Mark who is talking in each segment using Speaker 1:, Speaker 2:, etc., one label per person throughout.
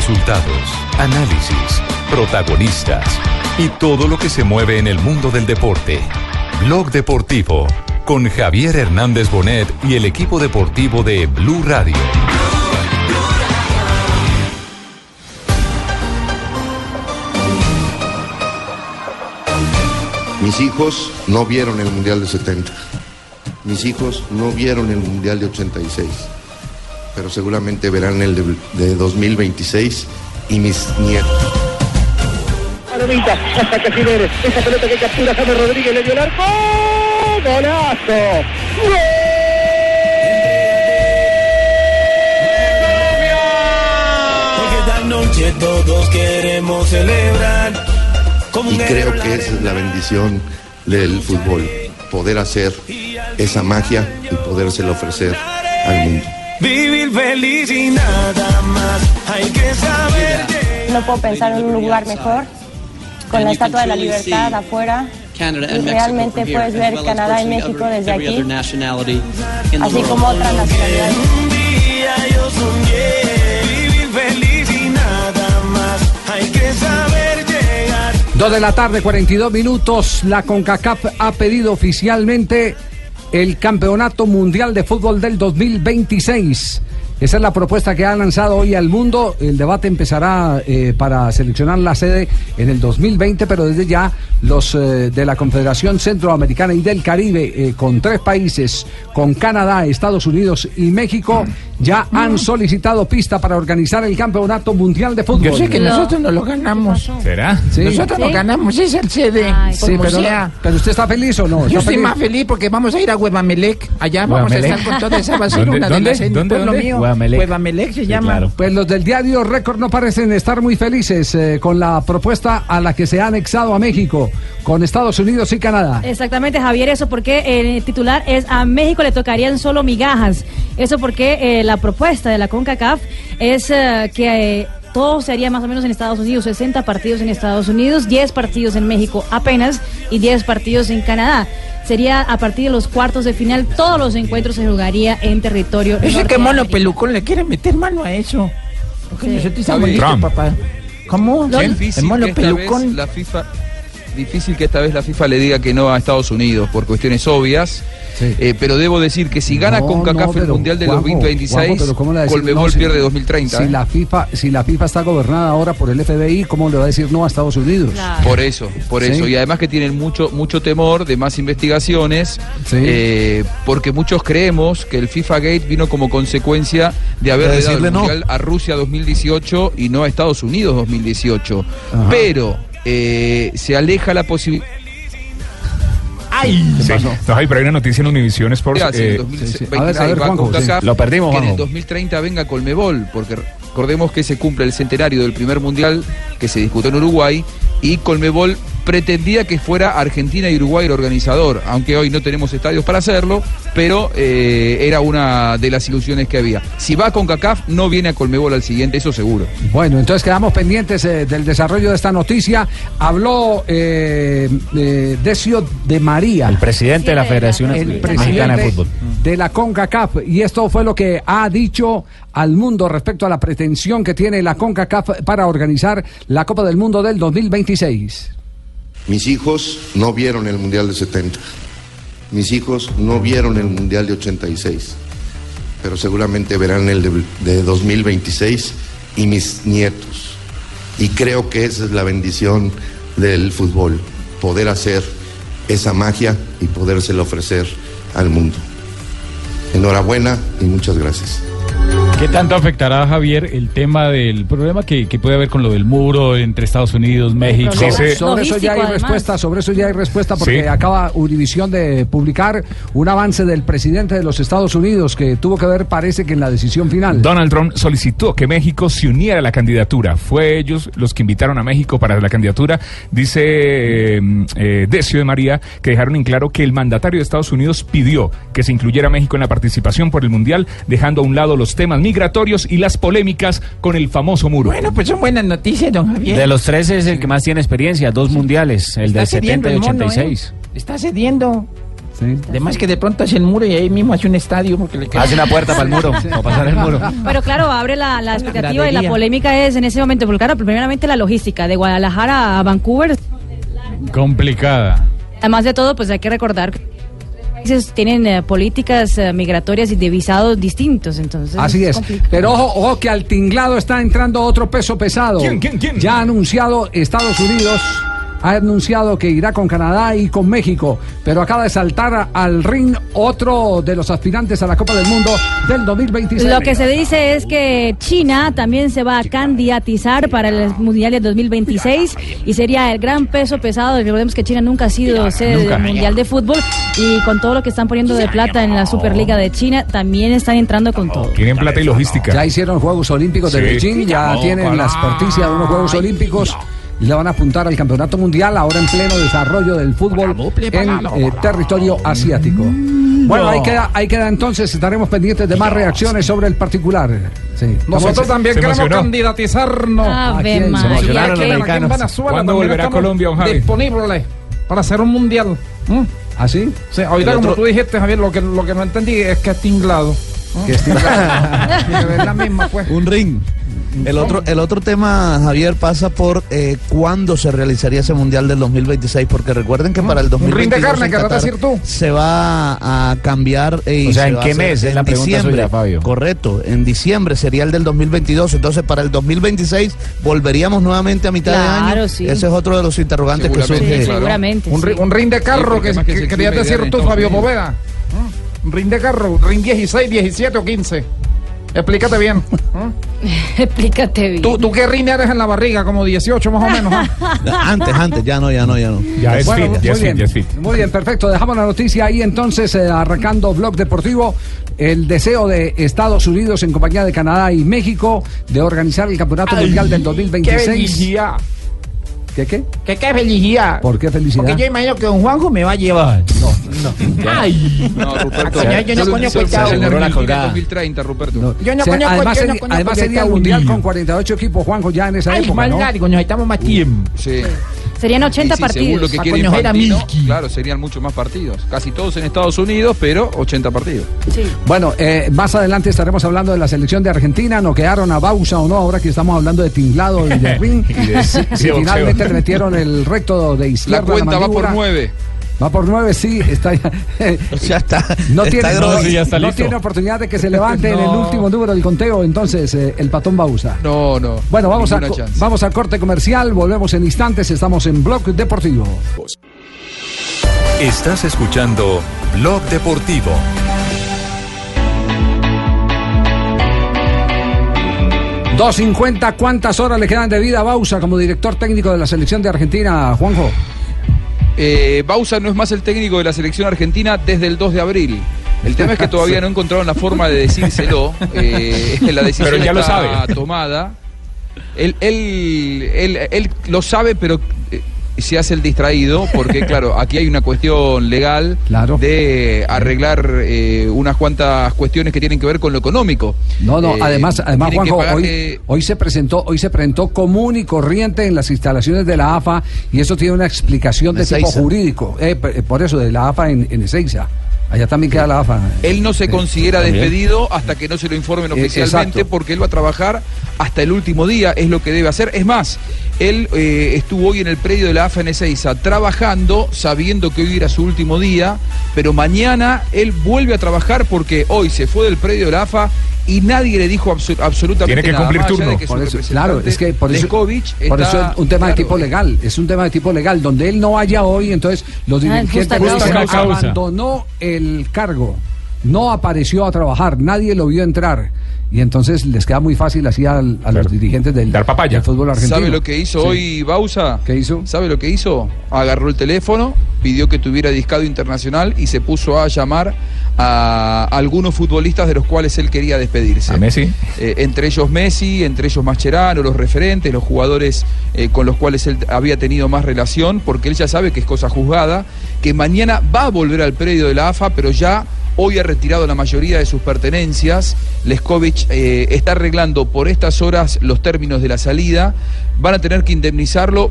Speaker 1: Resultados, análisis, protagonistas y todo lo que se mueve en el mundo del deporte. Blog Deportivo con Javier Hernández Bonet y el equipo deportivo de Blue Radio.
Speaker 2: Mis hijos no vieron el Mundial de 70. Mis hijos no vieron el Mundial de 86. Pero seguramente verán el de, de 2026 y mis nietos.
Speaker 3: Palomita, hasta Casimeres. Esa pelota que captura James Rodríguez le dio el arco. ¡Golazo!
Speaker 4: Porque esta noche todos queremos celebrar. Como
Speaker 2: Y creo que esa es la bendición del fútbol. Poder hacer esa magia y podérsela ofrecer al mundo.
Speaker 4: Vivir feliz y nada más. Hay que saber que
Speaker 5: No puedo pensar en un lugar mejor, con la Estatua de la Libertad afuera. Y realmente puedes ver Canadá y México desde aquí, así como otras nacionalidades.
Speaker 4: un día yo soñé. Vivir feliz y nada más. Hay que saber llegar.
Speaker 6: Dos de la tarde, 42 minutos. La CONCACAF ha pedido oficialmente el Campeonato Mundial de Fútbol del 2026. Esa es la propuesta que ha lanzado hoy al mundo. El debate empezará eh, para seleccionar la sede en el 2020, pero desde ya los eh, de la Confederación Centroamericana y del Caribe, eh, con tres países, con Canadá, Estados Unidos y México, ya han solicitado pista para organizar el Campeonato Mundial de Fútbol.
Speaker 7: Yo sé que nosotros no lo ganamos.
Speaker 8: ¿Será?
Speaker 6: Sí.
Speaker 7: Nosotros no
Speaker 5: ¿Sí?
Speaker 7: ganamos, es el CD.
Speaker 5: Ay,
Speaker 6: Sí,
Speaker 7: como
Speaker 6: pero,
Speaker 7: sea.
Speaker 6: pero usted está feliz o no?
Speaker 7: Yo
Speaker 6: ¿Está
Speaker 7: estoy
Speaker 6: feliz?
Speaker 7: más feliz porque vamos a ir a Huevamelec. Allá vamos a estar con toda esa basura.
Speaker 8: ¿Dónde,
Speaker 7: una de
Speaker 8: dónde,
Speaker 7: las
Speaker 8: dónde, dónde?
Speaker 7: Mío.
Speaker 8: Huevamelec.
Speaker 7: Huevamelec se
Speaker 8: Sí,
Speaker 7: llama.
Speaker 8: claro.
Speaker 6: Pues los del diario Récord no parecen estar muy felices eh, con la propuesta a la que se ha anexado a México, con Estados Unidos y Canadá.
Speaker 9: Exactamente, Javier, eso porque el titular es a México le tocarían solo migajas. Eso porque eh, la propuesta de la CONCACAF es eh, que eh, todo se haría más o menos en Estados Unidos, 60 partidos en Estados Unidos, 10 partidos en México apenas y 10 partidos en Canadá. Sería a partir de los cuartos de final, todos los encuentros se jugaría en territorio.
Speaker 7: Ese que mono pelucón le quiere meter mano a eso. Porque
Speaker 9: Sí.
Speaker 7: listos,
Speaker 8: Trump.
Speaker 7: papá. ¿Cómo?
Speaker 9: Lo-
Speaker 7: El mono pelucón.
Speaker 10: la FIFA difícil que esta vez la FIFA le diga que no a Estados Unidos por cuestiones obvias
Speaker 6: Sí.
Speaker 10: Eh, pero debo decir que si gana
Speaker 6: No,
Speaker 10: con CACAF
Speaker 6: no,
Speaker 10: el Mundial de
Speaker 6: Juanjo,
Speaker 10: 2026
Speaker 6: Juanjo, pero ¿cómo le va a decir
Speaker 10: Colmebol
Speaker 6: no si-
Speaker 10: pierde 2030
Speaker 6: Si
Speaker 10: ¿eh?
Speaker 6: la FIFA, si la FIFA está gobernada ahora por el FBI, ¿cómo le va a decir no a Estados Unidos?
Speaker 9: Claro.
Speaker 10: Por eso, por
Speaker 6: Sí.
Speaker 10: eso. Y además que tienen mucho, mucho temor de más investigaciones,
Speaker 6: Sí.
Speaker 10: eh, porque muchos creemos que el FIFA Gate vino como consecuencia de haberle
Speaker 8: De
Speaker 10: dado el
Speaker 8: decirle no.
Speaker 10: Mundial a Rusia 2018 y no a Estados Unidos 2018.
Speaker 6: Ajá.
Speaker 10: Pero eh, se aleja la posibilidad.
Speaker 8: ¡Ay! Sí. No, Javi, pero hay una noticia en Univision Sports.
Speaker 10: en el
Speaker 8: eh,
Speaker 10: 2026
Speaker 6: A ver, a ver,
Speaker 10: va
Speaker 6: Juanjo,
Speaker 10: con
Speaker 6: sí.
Speaker 10: CACAF,
Speaker 8: Lo perdimos,
Speaker 10: que en el
Speaker 8: Juanjo.
Speaker 10: 2030 venga Colmebol, porque recordemos que se cumple el centenario del primer mundial que se disputó en Uruguay y Colmebol pretendía que fuera Argentina y Uruguay el organizador, aunque hoy no tenemos estadios para hacerlo, pero eh, era una de las ilusiones que había. Si va con CACAF, no viene a Colmebol al siguiente, eso seguro.
Speaker 6: Bueno, entonces quedamos pendientes eh, del desarrollo de esta noticia. Habló eh, eh, Decio de María.
Speaker 8: El presidente de la Federación
Speaker 6: el
Speaker 8: Mexicana de Fútbol.
Speaker 6: de la CONCACAF y esto fue lo que ha dicho al mundo respecto a la pretensión que tiene la CONCACAF para organizar la Copa del Mundo del 2026.
Speaker 2: Mis hijos no vieron el Mundial de 70. Mis hijos no vieron el Mundial de 86. Pero seguramente verán el de, de 2026 y mis nietos. Y creo que esa es la bendición del fútbol. Poder hacer esa magia y podérsela ofrecer al mundo. Enhorabuena y muchas gracias.
Speaker 8: ¿Qué tanto afectará, Javier, el tema del problema que, que puede haber con lo del muro entre Estados Unidos, México?
Speaker 6: Sobre eso ya hay
Speaker 9: además.
Speaker 6: respuesta, sobre eso ya hay respuesta porque
Speaker 8: Sí.
Speaker 6: acaba Univisión de publicar un avance del presidente de los Estados Unidos que tuvo que ver, parece que en la decisión final.
Speaker 8: Donald Trump solicitó que México se uniera a la candidatura. Fue ellos los que invitaron a México para la candidatura. Dice eh, eh, Decio de María que dejaron en claro que el mandatario de Estados Unidos pidió que se incluyera a México en la participación por el Mundial, dejando a un lado los temas migratorios y las polémicas con el famoso muro.
Speaker 7: Bueno, pues son buenas noticias, don Javier.
Speaker 11: De los tres es el que más tiene experiencia, dos mundiales, el
Speaker 7: Está
Speaker 11: del
Speaker 7: cediendo
Speaker 11: 70 y
Speaker 7: el mono,
Speaker 11: 86.
Speaker 7: ¿eh? Está cediendo. Además que de pronto hace el muro y ahí mismo hace un estadio porque le queda-
Speaker 11: Hace una puerta para el muro, para pasar el muro.
Speaker 9: Pero claro, abre la, la expectativa y la polémica es en ese momento, porque claro, primeramente la logística de Guadalajara a Vancouver.
Speaker 12: Complicada.
Speaker 9: Además de todo, pues hay que recordar que países tienen eh, políticas eh, migratorias y de visados distintos, entonces.
Speaker 6: Así es.
Speaker 9: complicado.
Speaker 6: Pero ojo, ojo que al tinglado está entrando otro peso pesado.
Speaker 8: ¿Quién, quién, quién?
Speaker 6: Ya ha anunciado Estados Unidos. Ha anunciado que irá con Canadá y con México, pero acaba de saltar al ring otro de los aspirantes a la Copa del Mundo del 2026.
Speaker 9: Lo que se dice es que China también se va a candidatizar para el Mundial de 2026 y sería el gran peso pesado. Recordemos que China nunca ha sido sede
Speaker 8: nunca.
Speaker 9: del Mundial de Fútbol y con todo lo que están poniendo de plata en la Superliga de China, también están entrando con todo.
Speaker 8: Tienen plata y logística.
Speaker 6: Ya hicieron Juegos Olímpicos de
Speaker 8: Sí.
Speaker 6: Beijing, ya tienen la experticia de unos Juegos Olímpicos y le van a apuntar al Campeonato Mundial ahora en pleno desarrollo del fútbol en eh, territorio asiático. Bueno, ahí queda, ahí queda entonces, estaremos pendientes de más reacciones sobre el particular. Sí.
Speaker 13: Nosotros también
Speaker 8: se
Speaker 13: queremos
Speaker 8: emocionó.
Speaker 13: candidatizarnos.
Speaker 9: Ave
Speaker 6: quién?
Speaker 9: María.
Speaker 11: emocionaron
Speaker 13: Aquí
Speaker 11: los
Speaker 13: en
Speaker 11: mexicanos.
Speaker 13: Venezuela
Speaker 8: ¿Cuándo volverá
Speaker 13: estamos
Speaker 8: Colombia, don Javi?
Speaker 13: Disponible para hacer un mundial. ¿Mm?
Speaker 6: ¿Así?
Speaker 13: Sí, ahorita como
Speaker 11: otro-
Speaker 13: tú dijiste, Javier, lo que, lo que no entendí es que es tinglado.
Speaker 6: Que esté-
Speaker 13: Que es la misma, pues.
Speaker 14: Un ring. El otro, el otro tema, Javier, pasa por eh, cuándo se realizaría ese Mundial del 2026, porque recuerden que para el
Speaker 13: Un ring
Speaker 14: 2022
Speaker 13: de carne,
Speaker 14: en
Speaker 13: querrás
Speaker 14: Qatar
Speaker 13: decir tú.
Speaker 14: se va a cambiar. eh, y
Speaker 11: O sea,
Speaker 14: se
Speaker 11: ¿en qué mes? Es
Speaker 14: en
Speaker 11: la
Speaker 14: diciembre.
Speaker 11: suya, Fabio.
Speaker 14: Correcto, en diciembre sería el del 2022, entonces para el 2026 volveríamos nuevamente a mitad de
Speaker 9: Claro,
Speaker 14: año.
Speaker 9: sí.
Speaker 14: Ese es otro de los interrogantes que surge.
Speaker 9: Sí, seguramente.
Speaker 13: Un,
Speaker 9: sí.
Speaker 13: un ring de carro que, querías decir tú, Fabio
Speaker 10: Unidos.
Speaker 13: Ring de carro, ring 16, 17 o 15. Explícate bien. ¿Mm?
Speaker 9: Explícate bien.
Speaker 13: ¿Tú, ¿Tú qué ring eres en la barriga? Como 18 más o menos. ¿ah?
Speaker 14: Antes, antes, ya no, ya no, ya no.
Speaker 8: Ya es
Speaker 6: Bueno,
Speaker 8: fit, ya
Speaker 6: muy
Speaker 8: es fit,
Speaker 6: bien.
Speaker 8: ya es fit.
Speaker 6: Muy bien, perfecto. Dejamos la noticia ahí entonces, eh, arrancando Blog Deportivo. El deseo de Estados Unidos en compañía de Canadá y México de organizar el Campeonato Mundial del
Speaker 7: ¡Qué
Speaker 6: 2026.
Speaker 7: felicidad!
Speaker 6: ¿Qué qué?
Speaker 7: ¿Qué, qué felicidad?
Speaker 6: ¿Por qué felicidad?
Speaker 7: Porque yo imagino que don Juanjo me va a llevar. No, no. ¡Ay!
Speaker 10: No, Ruperto.
Speaker 7: Coño, yo no conozco el
Speaker 10: se-
Speaker 7: chavo.
Speaker 10: se-
Speaker 11: Borró la
Speaker 10: en
Speaker 11: colgada.
Speaker 10: 2030, Ruperto.
Speaker 6: No.
Speaker 7: Yo no conozco-
Speaker 6: además
Speaker 7: yo no
Speaker 6: además sería Mundial con 48 equipos, Juanjo, ya en esa
Speaker 7: Ay,
Speaker 6: época,
Speaker 7: más
Speaker 6: ¿no?
Speaker 7: largo, necesitamos más tiempo.
Speaker 10: Sí.
Speaker 9: Serían 80
Speaker 10: Y sí, según
Speaker 9: partidos.
Speaker 10: lo que quiere Infantino, claro, serían muchos más partidos. Casi todos en Estados Unidos, pero 80 partidos.
Speaker 9: Sí.
Speaker 6: Bueno, eh, más adelante estaremos hablando de la selección de Argentina. ¿No quedaron a Bausa o no? Ahora que estamos hablando de tinglado y de ring.
Speaker 8: Y de-
Speaker 6: finalmente le metieron el recto de izquierda.
Speaker 10: La cuenta va por
Speaker 6: mandíbula.
Speaker 10: 9.
Speaker 6: Va por nueve, sí. Está ya,
Speaker 14: O sea, está,
Speaker 6: no
Speaker 14: está
Speaker 6: tiene,
Speaker 14: grosso.
Speaker 6: no,
Speaker 8: sí, ya está
Speaker 6: no
Speaker 8: listo.
Speaker 6: tiene oportunidad de que se levante en el último número del conteo. Entonces, eh, el patón Bausa.
Speaker 10: No, no.
Speaker 6: Bueno, vamos a,
Speaker 10: chance.
Speaker 6: vamos a corte comercial. Volvemos en instantes. Estamos en Blog Deportivo.
Speaker 1: Estás escuchando Blog Deportivo.
Speaker 6: Dos cincuenta, ¿cuántas horas le quedan de vida a Bausa como director técnico de la selección de Argentina, Juanjo?
Speaker 10: Eh, Bausa no es más el técnico de la selección argentina desde el 2 de abril. El tema es que todavía no encontraron la forma de decírselo. Eh, la decisión
Speaker 8: Pero ya lo sabe.
Speaker 10: tomada. Él, él, él, él lo sabe, pero eh, se hace el distraído, porque claro, aquí hay una cuestión legal
Speaker 6: Claro.
Speaker 10: de arreglar eh, unas cuantas cuestiones que tienen que ver con lo económico.
Speaker 6: No, no,
Speaker 10: Eh,
Speaker 6: además, además Juanjo, hoy,
Speaker 10: pagarle-
Speaker 6: hoy se presentó, hoy se presentó común y corriente en las instalaciones de la AFA y eso tiene una explicación de tipo jurídico. Eh, por eso, de la AFA en, en Ezeiza. Allá también queda la AFA.
Speaker 10: Él no se considera
Speaker 6: también.
Speaker 10: despedido hasta que no se lo informen
Speaker 6: Eh,
Speaker 10: oficialmente
Speaker 6: exacto.
Speaker 10: porque él va a trabajar hasta el último día, es lo que debe hacer. Es más, él eh, estuvo hoy en el predio de la AFA en Ezeiza trabajando, sabiendo que hoy era su último día, pero mañana él vuelve a trabajar porque hoy se fue del predio de la AFA y nadie le dijo abso- absolutamente
Speaker 8: Tiene que
Speaker 10: nada.
Speaker 8: cumplir
Speaker 10: de
Speaker 8: turno.
Speaker 10: que
Speaker 6: Por eso, claro, es que por eso,
Speaker 10: Leskovic,
Speaker 6: por eso es un tema de
Speaker 10: claro,
Speaker 6: tipo legal, es un tema de tipo legal, donde él no vaya hoy, entonces los
Speaker 9: Ah, en
Speaker 6: dirigentes.
Speaker 8: Causa.
Speaker 6: abandonó el cargo, no apareció a trabajar, nadie lo vio entrar. Y entonces les queda muy fácil así al- a, los dirigentes del,
Speaker 8: Dar papaya.
Speaker 6: del fútbol argentino.
Speaker 10: ¿Sabe lo que hizo
Speaker 6: Sí.
Speaker 10: hoy Bausa?
Speaker 6: ¿Qué hizo?
Speaker 10: ¿Sabe lo que hizo? Agarró el teléfono, pidió que tuviera discado internacional y se puso a llamar a algunos futbolistas de los cuales él quería despedirse.
Speaker 8: A Messi.
Speaker 10: Eh, entre ellos Messi, entre ellos Mascherano, los referentes, los jugadores eh, con los cuales él había tenido más relación, porque él ya sabe que es cosa juzgada, que mañana va a volver al predio de la AFA, pero ya hoy ha retirado la mayoría de sus pertenencias. Leskovic eh, está arreglando por estas horas los términos de la salida, van a tener que indemnizarlo.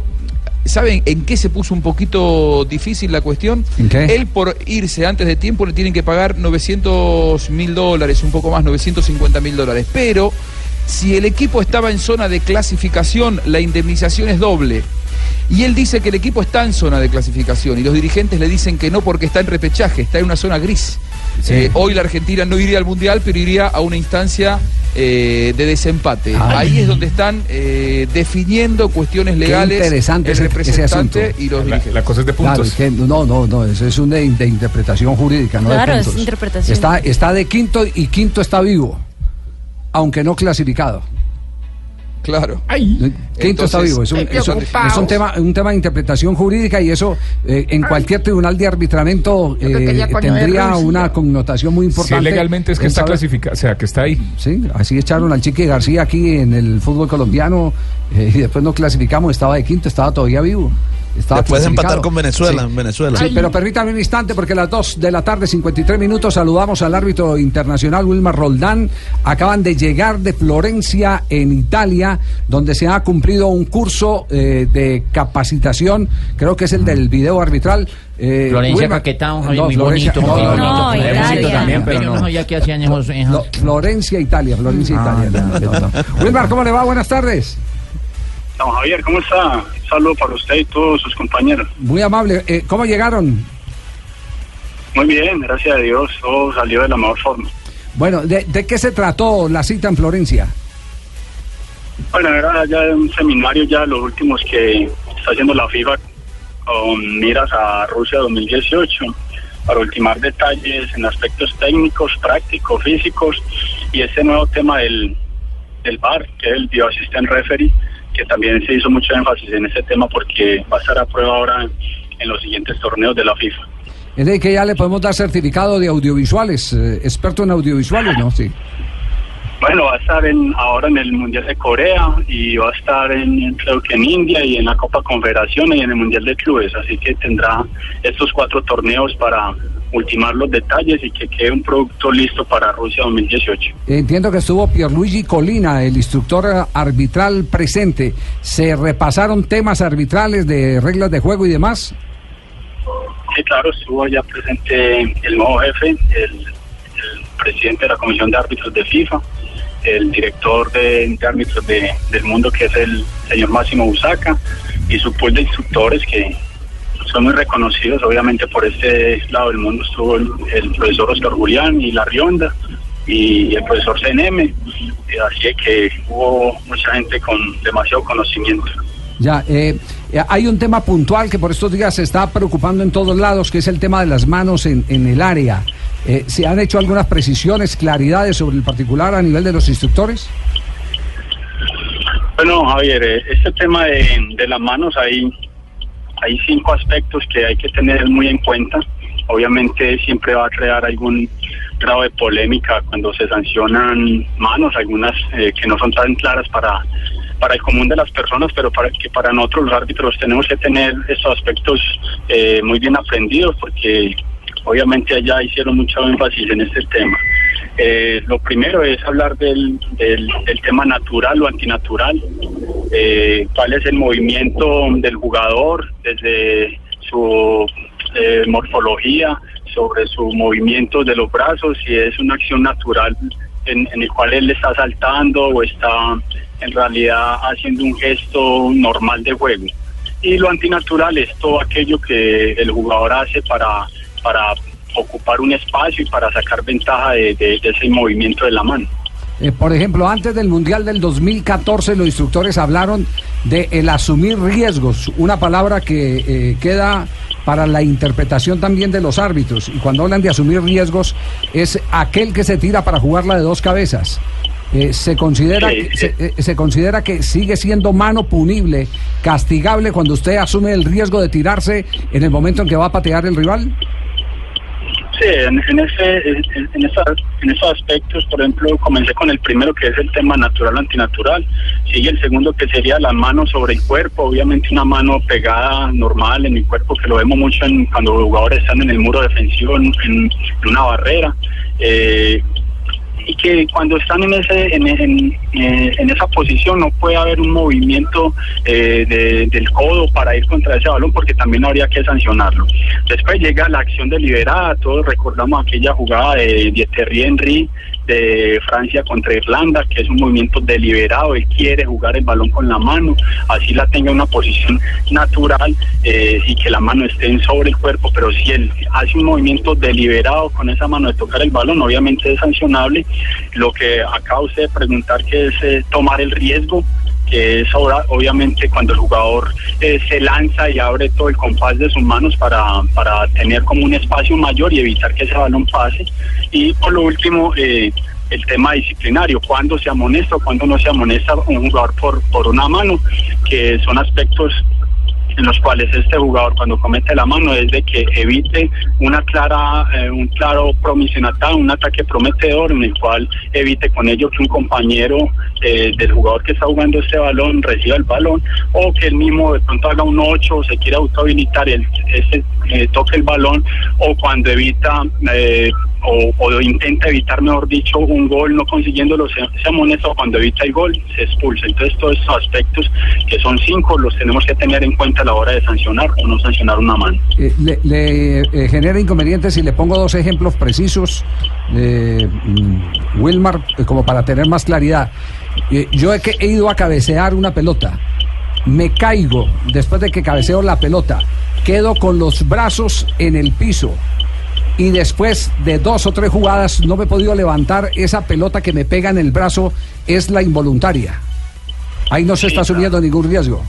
Speaker 10: ¿Saben en qué se puso un poquito difícil la cuestión? Él por irse antes de tiempo le tienen que pagar 900 mil dólares, un poco más, 950 mil dólares. Pero si el equipo estaba en zona de clasificación, la indemnización es doble. Y él dice que el equipo está en zona de clasificación y los dirigentes le dicen que no porque está en repechaje, está en una zona gris.
Speaker 6: Sí.
Speaker 10: Eh, hoy la Argentina no iría al Mundial, pero iría a una instancia eh, de desempate.
Speaker 6: Ay.
Speaker 10: Ahí es donde están eh, definiendo cuestiones legales
Speaker 6: interesante
Speaker 10: el
Speaker 6: ese- ese
Speaker 10: representante
Speaker 6: asunto.
Speaker 10: y los
Speaker 8: La,
Speaker 10: dirigentes.
Speaker 8: la cosa es de
Speaker 6: Claro,
Speaker 8: puntos.
Speaker 6: es que no, no, no, eso es una de, de interpretación jurídica, no
Speaker 9: Claro,
Speaker 6: de
Speaker 9: es
Speaker 6: puntos.
Speaker 9: interpretación.
Speaker 6: Está, está de quinto y quinto está vivo, aunque no clasificado.
Speaker 10: Claro.
Speaker 6: Quinto está vivo. Es un, es un-
Speaker 10: preocupado.
Speaker 6: es un tema, un tema de interpretación jurídica y eso eh, en cualquier tribunal de arbitramiento eh, tendría una connotación muy
Speaker 8: Si
Speaker 6: importante.
Speaker 8: legalmente es que
Speaker 6: en
Speaker 8: está clasificado, o sea, que está ahí.
Speaker 6: Sí, así echaron al Chiqui García aquí en el fútbol colombiano eh, y después no clasificamos, estaba de quinto, estaba todavía vivo. Estaba
Speaker 14: Después de empatar con Venezuela,
Speaker 6: Sí.
Speaker 14: en Venezuela.
Speaker 6: Sí, pero permítame un instante porque a las 2 de la tarde, 53 minutos, saludamos al árbitro internacional Wilmar Roldán. Acaban de llegar de Florencia, en Italia, donde se ha cumplido un curso eh, de capacitación, creo que es el del video arbitral. Eh,
Speaker 7: Florencia
Speaker 6: Wilmar-
Speaker 7: Caquetá,
Speaker 6: No,
Speaker 7: muy
Speaker 6: Florencia-
Speaker 7: bonito,
Speaker 6: no,
Speaker 7: muy
Speaker 6: no,
Speaker 7: bonito.
Speaker 9: Italia.
Speaker 7: también, pero
Speaker 11: Yo
Speaker 7: no.
Speaker 11: no sabía que hacían esos... esos-
Speaker 6: no, Florencia, Italia, Florencia,
Speaker 7: Ah,
Speaker 6: Italia. no, no, no. Wilmar, ¿cómo le va? Buenas tardes.
Speaker 3: Don Javier, ¿cómo está? Un saludo para usted y todos sus compañeros.
Speaker 6: Muy amable. Eh, ¿Cómo llegaron?
Speaker 3: Muy bien, gracias a Dios, todo salió de la mejor forma.
Speaker 6: Bueno, ¿de, de qué se trató la cita en Florencia?
Speaker 3: Bueno, era ya un seminario ya los últimos que está haciendo la FIFA con miras a Rusia 2018 para ultimar detalles en aspectos técnicos, prácticos, físicos y este nuevo tema del, del VAR, que es el Bioassistant Referee, que también se hizo mucho énfasis en ese tema porque va a estar a prueba ahora en, los siguientes torneos de la FIFA.
Speaker 6: Es de que ya le podemos dar certificado de audiovisuales, eh, experto en audiovisuales, ¿no? Sí.
Speaker 3: Bueno, va a estar en, ahora en el Mundial de Corea y va a estar en, creo que en India y en la Copa Confederación y en el Mundial de Clubes. Así que tendrá estos cuatro torneos para ultimar los detalles y que quede un producto listo para Rusia 2018.
Speaker 6: Entiendo que estuvo Pierluigi Colina, el instructor arbitral presente. ¿Se repasaron temas arbitrales de reglas de juego y demás?
Speaker 3: Sí, claro, estuvo ya presente el nuevo jefe, el, el presidente de la Comisión de Árbitros de FIFA, el director de, de árbitros de- del mundo, que es el señor Máximo Busaca, y su pool de instructores que son muy reconocidos, obviamente por este lado del mundo estuvo el, profesor Oscar Julián y La Rionda y el profesor CNM, así que hubo mucha gente con demasiado conocimiento.
Speaker 6: Ya, eh, hay un tema puntual que por estos días se está preocupando en todos lados, que es el tema de las manos en, en el área. Eh, ¿Se han hecho algunas precisiones, claridades sobre el particular a nivel de los instructores?
Speaker 3: Bueno, Javier, eh, este tema de, de las manos, hay, hay cinco aspectos que hay que tener muy en cuenta. Obviamente siempre va a crear algún grado de polémica cuando se sancionan manos, algunas eh, que no son tan claras para, para el común de las personas, pero para que para nosotros los árbitros tenemos que tener estos aspectos eh, muy bien aprendidos porque obviamente allá hicieron mucho énfasis en este tema. Eh, lo primero es hablar del, del, tema natural o antinatural, eh, cuál es el movimiento del jugador desde su eh, morfología, sobre su movimiento de los brazos, si es una acción natural en, en el cual él está saltando o está en realidad haciendo un gesto normal de juego. Y lo antinatural es todo aquello que el jugador hace para, para ocupar un espacio y para sacar ventaja de, de- de ese movimiento de la mano.
Speaker 6: Eh, por ejemplo, antes del Mundial del 2014, los instructores hablaron de el asumir riesgos, una palabra que eh, queda para la interpretación también de los árbitros. Y cuando hablan de asumir riesgos, es aquel que se tira para jugarla de dos cabezas. Eh, se considera
Speaker 3: Sí,
Speaker 6: que,
Speaker 3: sí.
Speaker 6: se, se considera que sigue siendo mano punible, castigable cuando usted asume el riesgo de tirarse en el momento en que va a patear el rival.
Speaker 3: Sí, en, ese, en, en esa- en esos aspectos, por ejemplo, comencé con el primero que es el tema natural antinatural. Sigue el segundo que sería la mano sobre el cuerpo, obviamente una mano pegada normal en el cuerpo que lo vemos mucho en, cuando los jugadores están en el muro defensivo, en, en- en una barrera. Eh, y que cuando están en ese eh, en esa posición no puede haber un movimiento eh, de- del codo para ir contra ese balón porque también habría que sancionarlo. Después llega la acción deliberada, todos recordamos aquella jugada de, Thierry Henry de Francia contra Irlanda, que es un movimiento deliberado, él quiere jugar el balón con la mano, así la tenga en una posición natural eh, y que la mano esté sobre el cuerpo, pero si él hace un movimiento deliberado con esa mano de tocar el balón, obviamente es sancionable. Lo que acaba usted de preguntar que es eh, tomar el riesgo, que es ahora obviamente cuando el jugador eh, se lanza y abre todo el compás de sus manos para, para tener como un espacio mayor y evitar que ese balón pase. Y por lo último, eh, el tema disciplinario, cuándo se amonesta o cuándo no se amonesta un jugador por, por una mano, que son aspectos en los cuales este jugador cuando comete la mano es de que evite una clara eh, un claro promisionatado, un ataque prometedor en el cual evite con ello que un compañero eh, del jugador que está jugando este balón reciba el balón o que él mismo de pronto haga un 8 o se quiera autohabilitar el ese eh, toque el balón o cuando evita o, intenta evitar, mejor dicho, un gol no consiguiéndolo, se, se amonesta o cuando evita el gol se expulsa. Entonces todos estos aspectos, que son cinco, los tenemos que tener en cuenta a la hora de sancionar o no sancionar una mano.
Speaker 6: Eh, le eh, genera inconvenientes si le pongo dos ejemplos precisos, eh, mm, Wilmar, como para tener más claridad. Yo he, he ido a cabecear una pelota, me caigo después de que cabeceo la pelota, quedo con los brazos en el piso y después de dos o tres jugadas no me he podido levantar, esa pelota que me pega en el brazo es la involuntaria. Ahí no se está asumiendo ningún riesgo.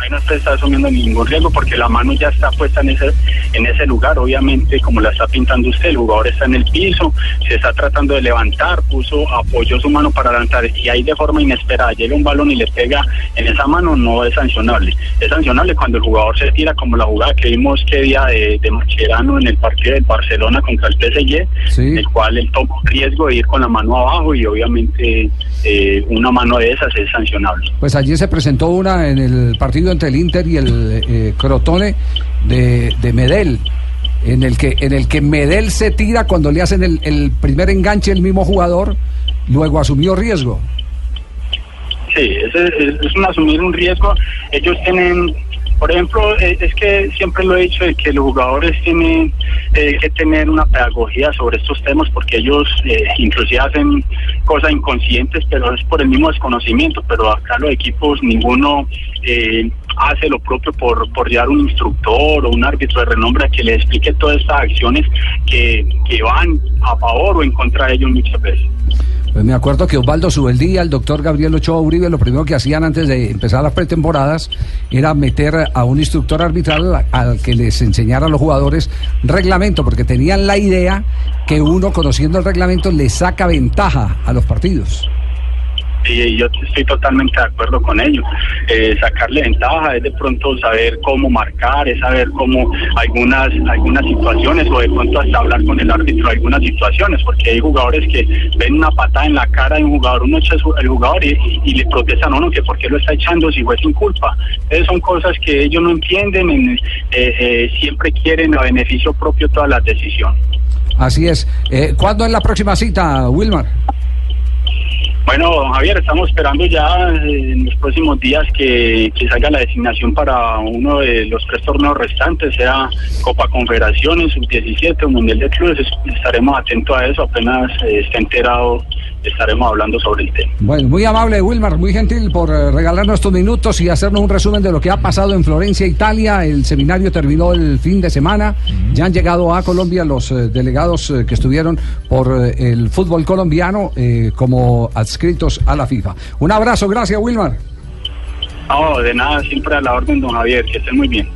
Speaker 3: Ahí no se está asumiendo ningún riesgo porque la mano ya está puesta en ese, en ese lugar. Obviamente, como la está pintando usted, el jugador está en el piso, se está tratando de levantar, puso, apoyó su mano para levantar y ahí de forma inesperada llega un balón y le pega en esa mano, no es sancionable. Es sancionable cuando el jugador se tira, como la jugada que vimos que día de, de Mascherano en el partido del Barcelona contra el PSG, en el cual él tomó riesgo de ir con la mano abajo y obviamente eh, una mano de esas es sancionable.
Speaker 6: Pues allí se presentó una en el partido entre el Inter y el eh, Crotone de, de en el que en el que Medel se tira cuando le hacen el, el primer enganche el mismo jugador, luego asumió riesgo.
Speaker 3: Sí, es, es un asumir un riesgo. Ellos tienen, por ejemplo, eh, es que siempre lo he dicho de que los jugadores tienen eh, que tener una pedagogía sobre estos temas porque ellos eh, inclusive hacen cosas inconscientes, pero es por el mismo desconocimiento. Pero acá los equipos ninguno eh, hace lo propio por, por llevar un instructor o un árbitro de renombre que le explique todas estas acciones que, que van a favor o en contra de ellos muchas veces.
Speaker 6: Pues me acuerdo que Osvaldo Subeldía, el doctor Gabriel Ochoa Uribe, lo primero que hacían antes de empezar las pretemporadas era meter a un instructor arbitral al que les enseñara a los jugadores reglamento, porque tenían la idea que uno conociendo el reglamento le saca ventaja a los partidos.
Speaker 3: Y yo estoy totalmente de acuerdo con ello. Eh, sacarle ventaja es de pronto saber cómo marcar, es saber cómo algunas algunas situaciones o de pronto hasta hablar con el árbitro de algunas situaciones, porque hay jugadores que ven una patada en la cara de un jugador, uno echa el jugador y, y le protestan a uno que por qué lo está echando si fue sin culpa. Entonces son cosas que ellos no entienden, en- eh, eh, siempre quieren a beneficio propio todas las decisiones.
Speaker 6: Así es. Eh, ¿Cuándo es la próxima cita, Wilmar?
Speaker 3: Bueno, Javier, estamos esperando ya eh, en los próximos días que, salga la designación para uno de los tres torneos restantes, sea Copa Confederaciones, Sub-17 o Mundial de Clubes. Es- Estaremos atentos a eso, apenas eh, esté enterado estaremos hablando sobre el tema.
Speaker 6: Bueno, muy amable, Wilmar, muy gentil por eh, regalarnos estos minutos y hacernos un resumen de lo que ha pasado en Florencia, Italia. El seminario terminó el fin de semana. Ya han llegado a Colombia los eh, delegados eh, que estuvieron por eh, el fútbol colombiano eh, como adscritos a la FIFA. Un abrazo, gracias, Wilmar.
Speaker 3: No, de nada, siempre a la orden, don Javier, que estén muy bien.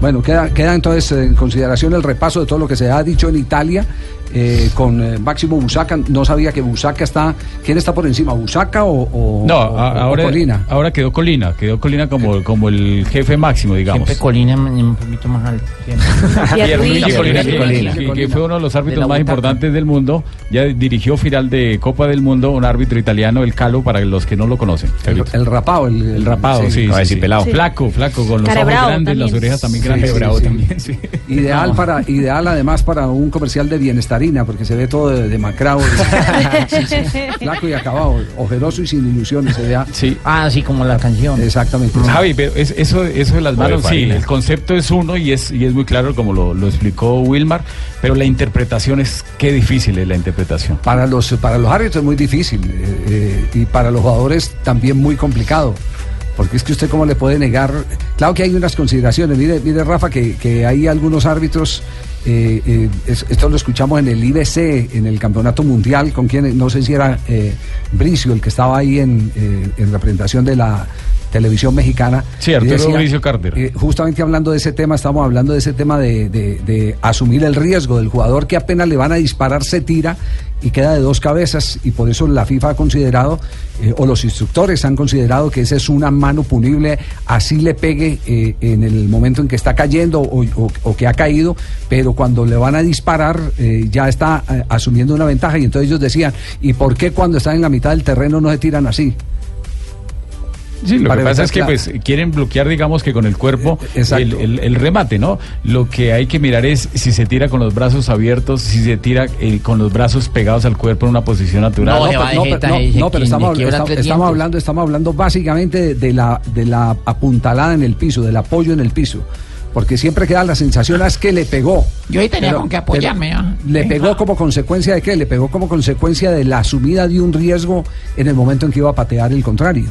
Speaker 6: Bueno, queda, queda entonces en consideración el repaso de todo lo que se ha dicho en Italia eh, con eh, Máximo Busaca. No sabía que Busaca está. ¿Quién está por encima, Busaca o, o-
Speaker 12: No,
Speaker 6: o-
Speaker 12: a-
Speaker 6: o
Speaker 12: ahora,
Speaker 6: Colina?
Speaker 12: ahora quedó Colina, quedó Colina como, como el jefe máximo, digamos.
Speaker 7: Siempre Colina un poquito más alto.
Speaker 12: Pierluigi que-
Speaker 7: Colina.
Speaker 12: que, que fue uno de los
Speaker 7: De
Speaker 12: árbitros
Speaker 7: la
Speaker 12: más importantes del mundo. Ya dirigió final de Copa del Mundo, un árbitro italiano, el Calo, para los que no lo conocen.
Speaker 6: El, el rapado. El,
Speaker 12: El rapado, sí. sí,
Speaker 8: si
Speaker 12: sí.
Speaker 8: pelado.
Speaker 12: Flaco, flaco, con los
Speaker 9: Cara
Speaker 12: ojos grandes,
Speaker 9: también.
Speaker 12: las orejas también
Speaker 6: Sí,
Speaker 12: grandes.
Speaker 6: sí,
Speaker 12: bravo
Speaker 6: sí.
Speaker 12: también, sí.
Speaker 6: Ideal para ideal además para un comercial de bienestar Porque se ve todo de- sí, sí, flaco y acabado, ojeroso y sin ilusiones se vea.
Speaker 12: Sí.
Speaker 7: Ah, sí, como la canción.
Speaker 6: Exactamente.
Speaker 12: Javi, pero es- eso, eso de las manos, sí, el concepto es uno y es, y es muy claro como lo, lo explicó Wilmar, pero la interpretación es, qué difícil es la interpretación.
Speaker 6: Para los, para los árbitros es muy difícil eh, eh, y para los jugadores también muy complicado. Porque es que usted cómo le puede negar... Claro que hay unas consideraciones. Mire, mire Rafa, que, que hay algunos árbitros, eh, eh, es- esto lo escuchamos en el IBC, en el Campeonato Mundial, con quien, no sé si era eh, Bricio, el que estaba ahí en, eh, en representación de la televisión mexicana.
Speaker 12: Sí,
Speaker 6: y
Speaker 12: Arturo Bricio Carter.
Speaker 6: eh, justamente hablando de ese tema, estamos hablando de ese tema de, de- de asumir el riesgo del jugador que apenas le van a disparar, se tira y queda de dos cabezas y por eso la FIFA ha considerado, eh, o los instructores han considerado que esa es una mano punible, así le pegue eh, en el momento en que está cayendo o, que ha caído, pero cuando le van a disparar eh, ya está asumiendo una ventaja y entonces ellos decían, ¿y por qué cuando están en la mitad del terreno no se tiran así?
Speaker 12: Sí, lo que pasa es que
Speaker 6: la-
Speaker 12: pues quieren bloquear, digamos que con el cuerpo
Speaker 6: Eh,
Speaker 12: el, el- el remate, ¿no? Lo que hay que mirar es si se tira con los brazos abiertos, si se tira eh, con los brazos pegados al cuerpo en una posición natural.
Speaker 7: No,
Speaker 6: No, pero, no,
Speaker 7: jeta
Speaker 6: pero- no, no, estamos, estamos- hablando, estamos hablando básicamente de, de la, de la apuntalada en el piso, del apoyo en el piso. Porque siempre queda la sensación es que le pegó.
Speaker 7: Yo ahí tenía
Speaker 6: Pero-
Speaker 7: con que apoyarme. ah.
Speaker 6: ¿Le pegó como consecuencia de qué? Le pegó como consecuencia de la asumida de un riesgo en el momento en que iba a patear el contrario.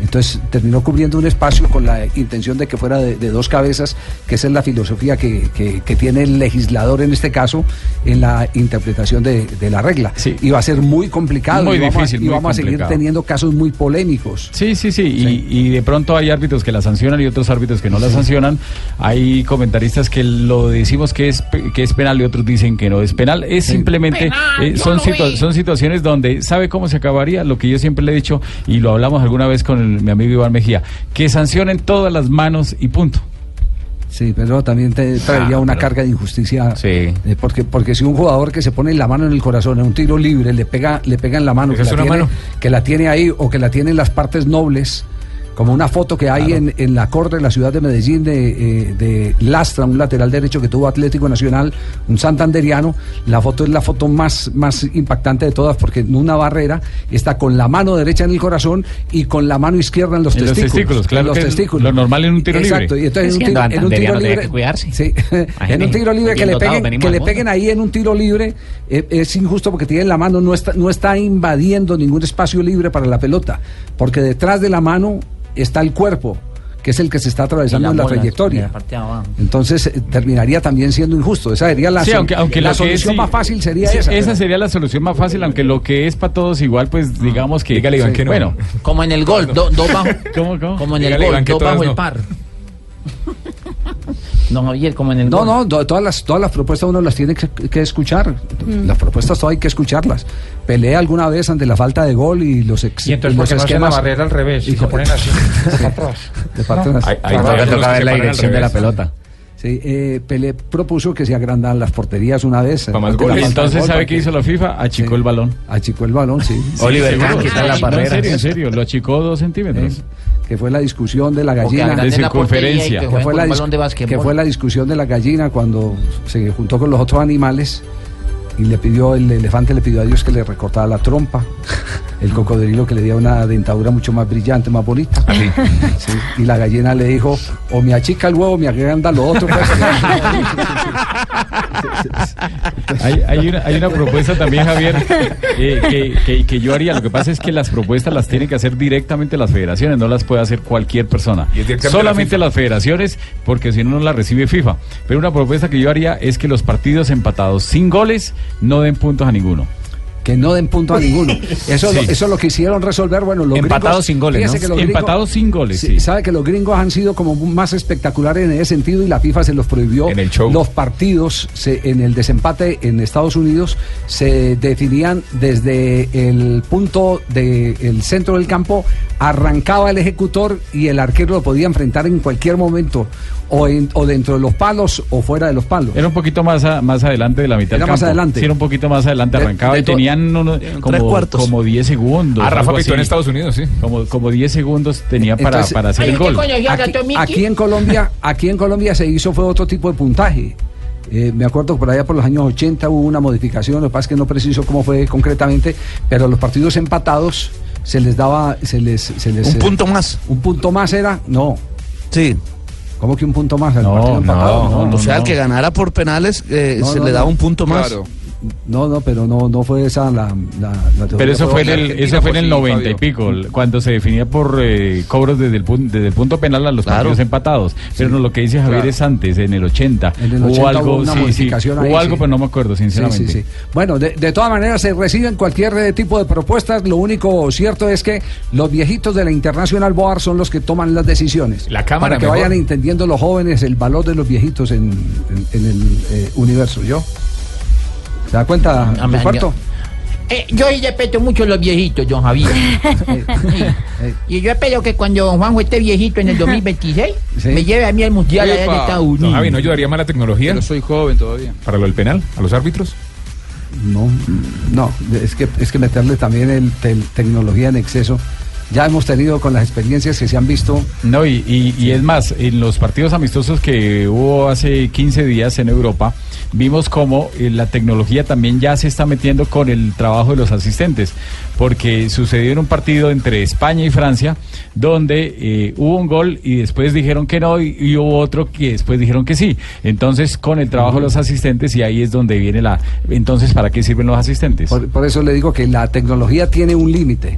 Speaker 6: Entonces terminó cubriendo un espacio con la intención de que fuera de, de dos cabezas, que esa es la filosofía que, que- que tiene el legislador en este caso en la interpretación de, de la regla. Y va a ser muy complicado
Speaker 12: Muy
Speaker 6: y vamos, a-
Speaker 12: difícil,
Speaker 6: y
Speaker 12: muy
Speaker 6: vamos a seguir teniendo casos muy polémicos.
Speaker 12: Sí, sí, sí, Y, y de pronto hay árbitros que la sancionan y otros árbitros que no la sancionan. Hay comentaristas que lo decimos que es, pe- que es penal y otros dicen que no es penal. Es simplemente,
Speaker 7: Penal,
Speaker 12: eh, son,
Speaker 7: lo
Speaker 12: situa-
Speaker 7: vi.
Speaker 12: son situaciones donde sabe cómo se acabaría, lo que yo siempre le he dicho y lo hablamos alguna vez con el- mi amigo Iván Mejía, que sancionen todas las manos y punto.
Speaker 6: Sí, pero también te traería
Speaker 12: Ah,
Speaker 6: una
Speaker 12: pero-
Speaker 6: carga de injusticia. eh, porque, porque si un jugador que se pone la mano en el corazón en un tiro libre le pega, le pega en la mano,
Speaker 8: ¿Esa
Speaker 6: que la, tiene,
Speaker 8: mano?
Speaker 6: que la tiene ahí o que la tiene en las partes nobles, como una foto que hay en, en la corte de la ciudad de Medellín de, eh, de Lastra, un lateral derecho que tuvo Atlético Nacional, un santanderiano. La foto es la foto más, más impactante de todas porque en una barrera está con la mano derecha en el corazón y con la mano izquierda en los
Speaker 12: En los
Speaker 6: testículos.
Speaker 12: testículos, claro
Speaker 6: en los testículos.
Speaker 12: lo normal en un tiro libre.
Speaker 6: Exacto, y entonces en un, tiro, en un tiro
Speaker 7: santanderiano,
Speaker 6: libre.
Speaker 7: tiene que cuidarse.
Speaker 6: Sí, en un tiro libre que le peguen, que le peguen ahí en un tiro libre eh, es injusto porque tiene la mano, no está, no está invadiendo ningún espacio libre para la pelota, porque detrás de la mano está el cuerpo, que es el que se está atravesando
Speaker 7: Y
Speaker 6: en la trayectoria.
Speaker 7: la.
Speaker 6: Entonces eh, terminaría también siendo injusto. Esa sería la,
Speaker 12: Sí,
Speaker 6: sol-
Speaker 12: aunque, aunque
Speaker 6: la
Speaker 12: es,
Speaker 6: solución
Speaker 12: sí,
Speaker 6: más fácil sería
Speaker 12: sí,
Speaker 6: esa. pero-
Speaker 12: sería la solución más fácil, aunque lo que es para todos igual, pues digamos que.
Speaker 8: Dígale, Iván, que no.
Speaker 12: Bueno,
Speaker 7: Como en el gol, do- dos bajo,
Speaker 12: ¿cómo, cómo?
Speaker 7: como en el gol, dos bajo el
Speaker 8: no.
Speaker 7: par. No, Javier, como en el
Speaker 6: No,
Speaker 7: gol.
Speaker 6: no, to- todas las, todas las propuestas uno las tiene que, que escuchar.
Speaker 13: Mm.
Speaker 6: Las propuestas todas hay que escucharlas. Pelea alguna vez ante la falta de gol y los, ex,
Speaker 13: Y entonces,
Speaker 6: los
Speaker 13: ¿por qué no hacen la barrera al revés? Y
Speaker 6: Y
Speaker 13: se ponen así, para atrás.
Speaker 6: de parte de
Speaker 13: Claro, toca
Speaker 12: ver la dirección de la pelota.
Speaker 6: Sí, eh, Pelé propuso que se agrandan las porterías una vez.
Speaker 8: Para más goles.
Speaker 6: de
Speaker 12: Entonces, ¿sabe qué hizo la FIFA? Achicó
Speaker 6: Sí.
Speaker 12: el balón.
Speaker 6: Achicó el balón, sí.
Speaker 7: Oliver
Speaker 12: seguro.
Speaker 7: Kahn, quitar las
Speaker 12: No, en serio, en serio, lo achicó dos centímetros.
Speaker 6: Sí. que fue la discusión de la gallina.
Speaker 7: y
Speaker 12: circunferencia.
Speaker 7: que
Speaker 6: fue, la
Speaker 7: de
Speaker 6: que fue la discusión de la gallina cuando se juntó con los otros animales y le pidió, el elefante le pidió a Dios que le recortara la trompa, el cocodrilo que le diera una dentadura mucho más brillante, más bonita. Sí, y la gallina le dijo, o me achica el huevo o me agranda lo otro. pues".
Speaker 12: Hay, hay una, hay una propuesta también, Javier, eh, que, que- que yo haría. Lo que pasa es que las propuestas las tienen que hacer directamente las federaciones, no las puede hacer cualquier persona. Solamente
Speaker 8: la
Speaker 12: las federaciones, porque si no, no la recibe FIFA. Pero una propuesta que yo haría es que los partidos empatados sin goles no den puntos a ninguno.
Speaker 6: Que no den punto a ninguno. Eso,
Speaker 12: Sí.
Speaker 6: lo, eso es lo que hicieron resolver. Bueno, los
Speaker 12: Empatados sin goles, ¿no?
Speaker 6: que los gringos-
Speaker 12: Empatados sin goles, sí.
Speaker 6: Sabe que los gringos han sido como más espectaculares en ese sentido y la FIFA se los prohibió.
Speaker 8: En el show.
Speaker 6: Los partidos se- en el desempate en Estados Unidos se definían desde el punto del centro del campo, arrancaba el ejecutor y el arquero lo podía enfrentar en cualquier momento, o, en- o dentro de los palos o fuera de los palos.
Speaker 12: Era un poquito más, a- más adelante de la mitad
Speaker 6: Era
Speaker 12: del
Speaker 6: más
Speaker 12: campo.
Speaker 6: adelante.
Speaker 12: Sí, era un poquito más adelante,
Speaker 6: De-
Speaker 12: arrancaba
Speaker 6: de
Speaker 12: y
Speaker 6: to-
Speaker 12: tenían uno- como,
Speaker 14: cuartos.
Speaker 12: como 10 segundos.
Speaker 8: Ah, Rafa pitó en. Estados Unidos, sí.
Speaker 12: Como, como 10 segundos tenía para,
Speaker 6: Entonces-
Speaker 12: para hacer
Speaker 7: Ay,
Speaker 12: el
Speaker 7: ¿qué
Speaker 12: gol.
Speaker 7: coño?
Speaker 6: Aquí, en Colombia, aquí en Colombia se hizo fue otro tipo de puntaje. Eh, me acuerdo que por allá por los años 80 hubo una modificación, lo que pasa es que no preciso cómo fue concretamente, pero los partidos empatados se les daba, se les... Se les
Speaker 14: Un
Speaker 6: eh,
Speaker 14: punto más.
Speaker 6: ¿Un punto más era? No.
Speaker 14: Sí.
Speaker 6: ¿Cómo que un punto más al
Speaker 14: No,
Speaker 6: partido
Speaker 14: no,
Speaker 6: empatado?
Speaker 14: no, o sea, el que ganara por penales eh,
Speaker 6: No,
Speaker 14: se
Speaker 6: no,
Speaker 14: le
Speaker 6: no.
Speaker 14: daba un punto más.
Speaker 6: Claro. No, no, pero no, no fue esa la, la.
Speaker 12: Pero eso fue en el, eso fue en el
Speaker 6: sí,
Speaker 12: 90 y pico, cuando se definía por eh, cobros desde el, pun- desde el punto penal a los
Speaker 6: Claro.
Speaker 12: partidos empatados. Pero no, lo que dice Javier
Speaker 6: Claro.
Speaker 12: es antes, en el 80.
Speaker 6: En el 80
Speaker 12: hubo algo,
Speaker 6: hubo una
Speaker 12: sí, sí,
Speaker 6: modificación ahí,
Speaker 12: hubo algo,
Speaker 6: sí.
Speaker 12: pero no me acuerdo, sinceramente.
Speaker 6: Sí, sí, sí. Bueno, de, de todas maneras se reciben cualquier tipo de propuestas. Lo único cierto es que los viejitos de la International Board son los que toman las decisiones.
Speaker 8: La Cámara
Speaker 6: Para que
Speaker 8: mejor.
Speaker 6: vayan entendiendo los jóvenes el valor de los viejitos en, en- en el eh, universo. ¿Yo? ¿Se da cuenta,
Speaker 7: Ah, man,
Speaker 6: Ruperto?
Speaker 7: Eh, yo sí respeto mucho a los viejitos, don Javier. Sí. Y yo espero que cuando don Juanjo esté viejito en el 2026, me lleve a mí al mundial allá en. Estados Unidos.
Speaker 8: Don Javi, ¿no ayudaría más la tecnología?
Speaker 10: Pero soy joven todavía.
Speaker 8: ¿Para lo del penal? ¿A los árbitros?
Speaker 6: No, no, es que, es que meterle también el tel- tecnología en exceso. Ya hemos tenido con las experiencias que se han visto.
Speaker 12: No, y, y- y es más, en los partidos amistosos que hubo hace 15 días en Europa, vimos cómo eh, la tecnología también ya se está metiendo con el trabajo de los asistentes, porque sucedió en un partido entre España y Francia, donde eh, hubo un gol y después dijeron que no, y, y hubo otro que después dijeron que sí. Entonces, con el trabajo de los asistentes, y ahí es donde viene la... Entonces, ¿para qué sirven los asistentes?
Speaker 6: Por, por eso le digo que la tecnología tiene un límite.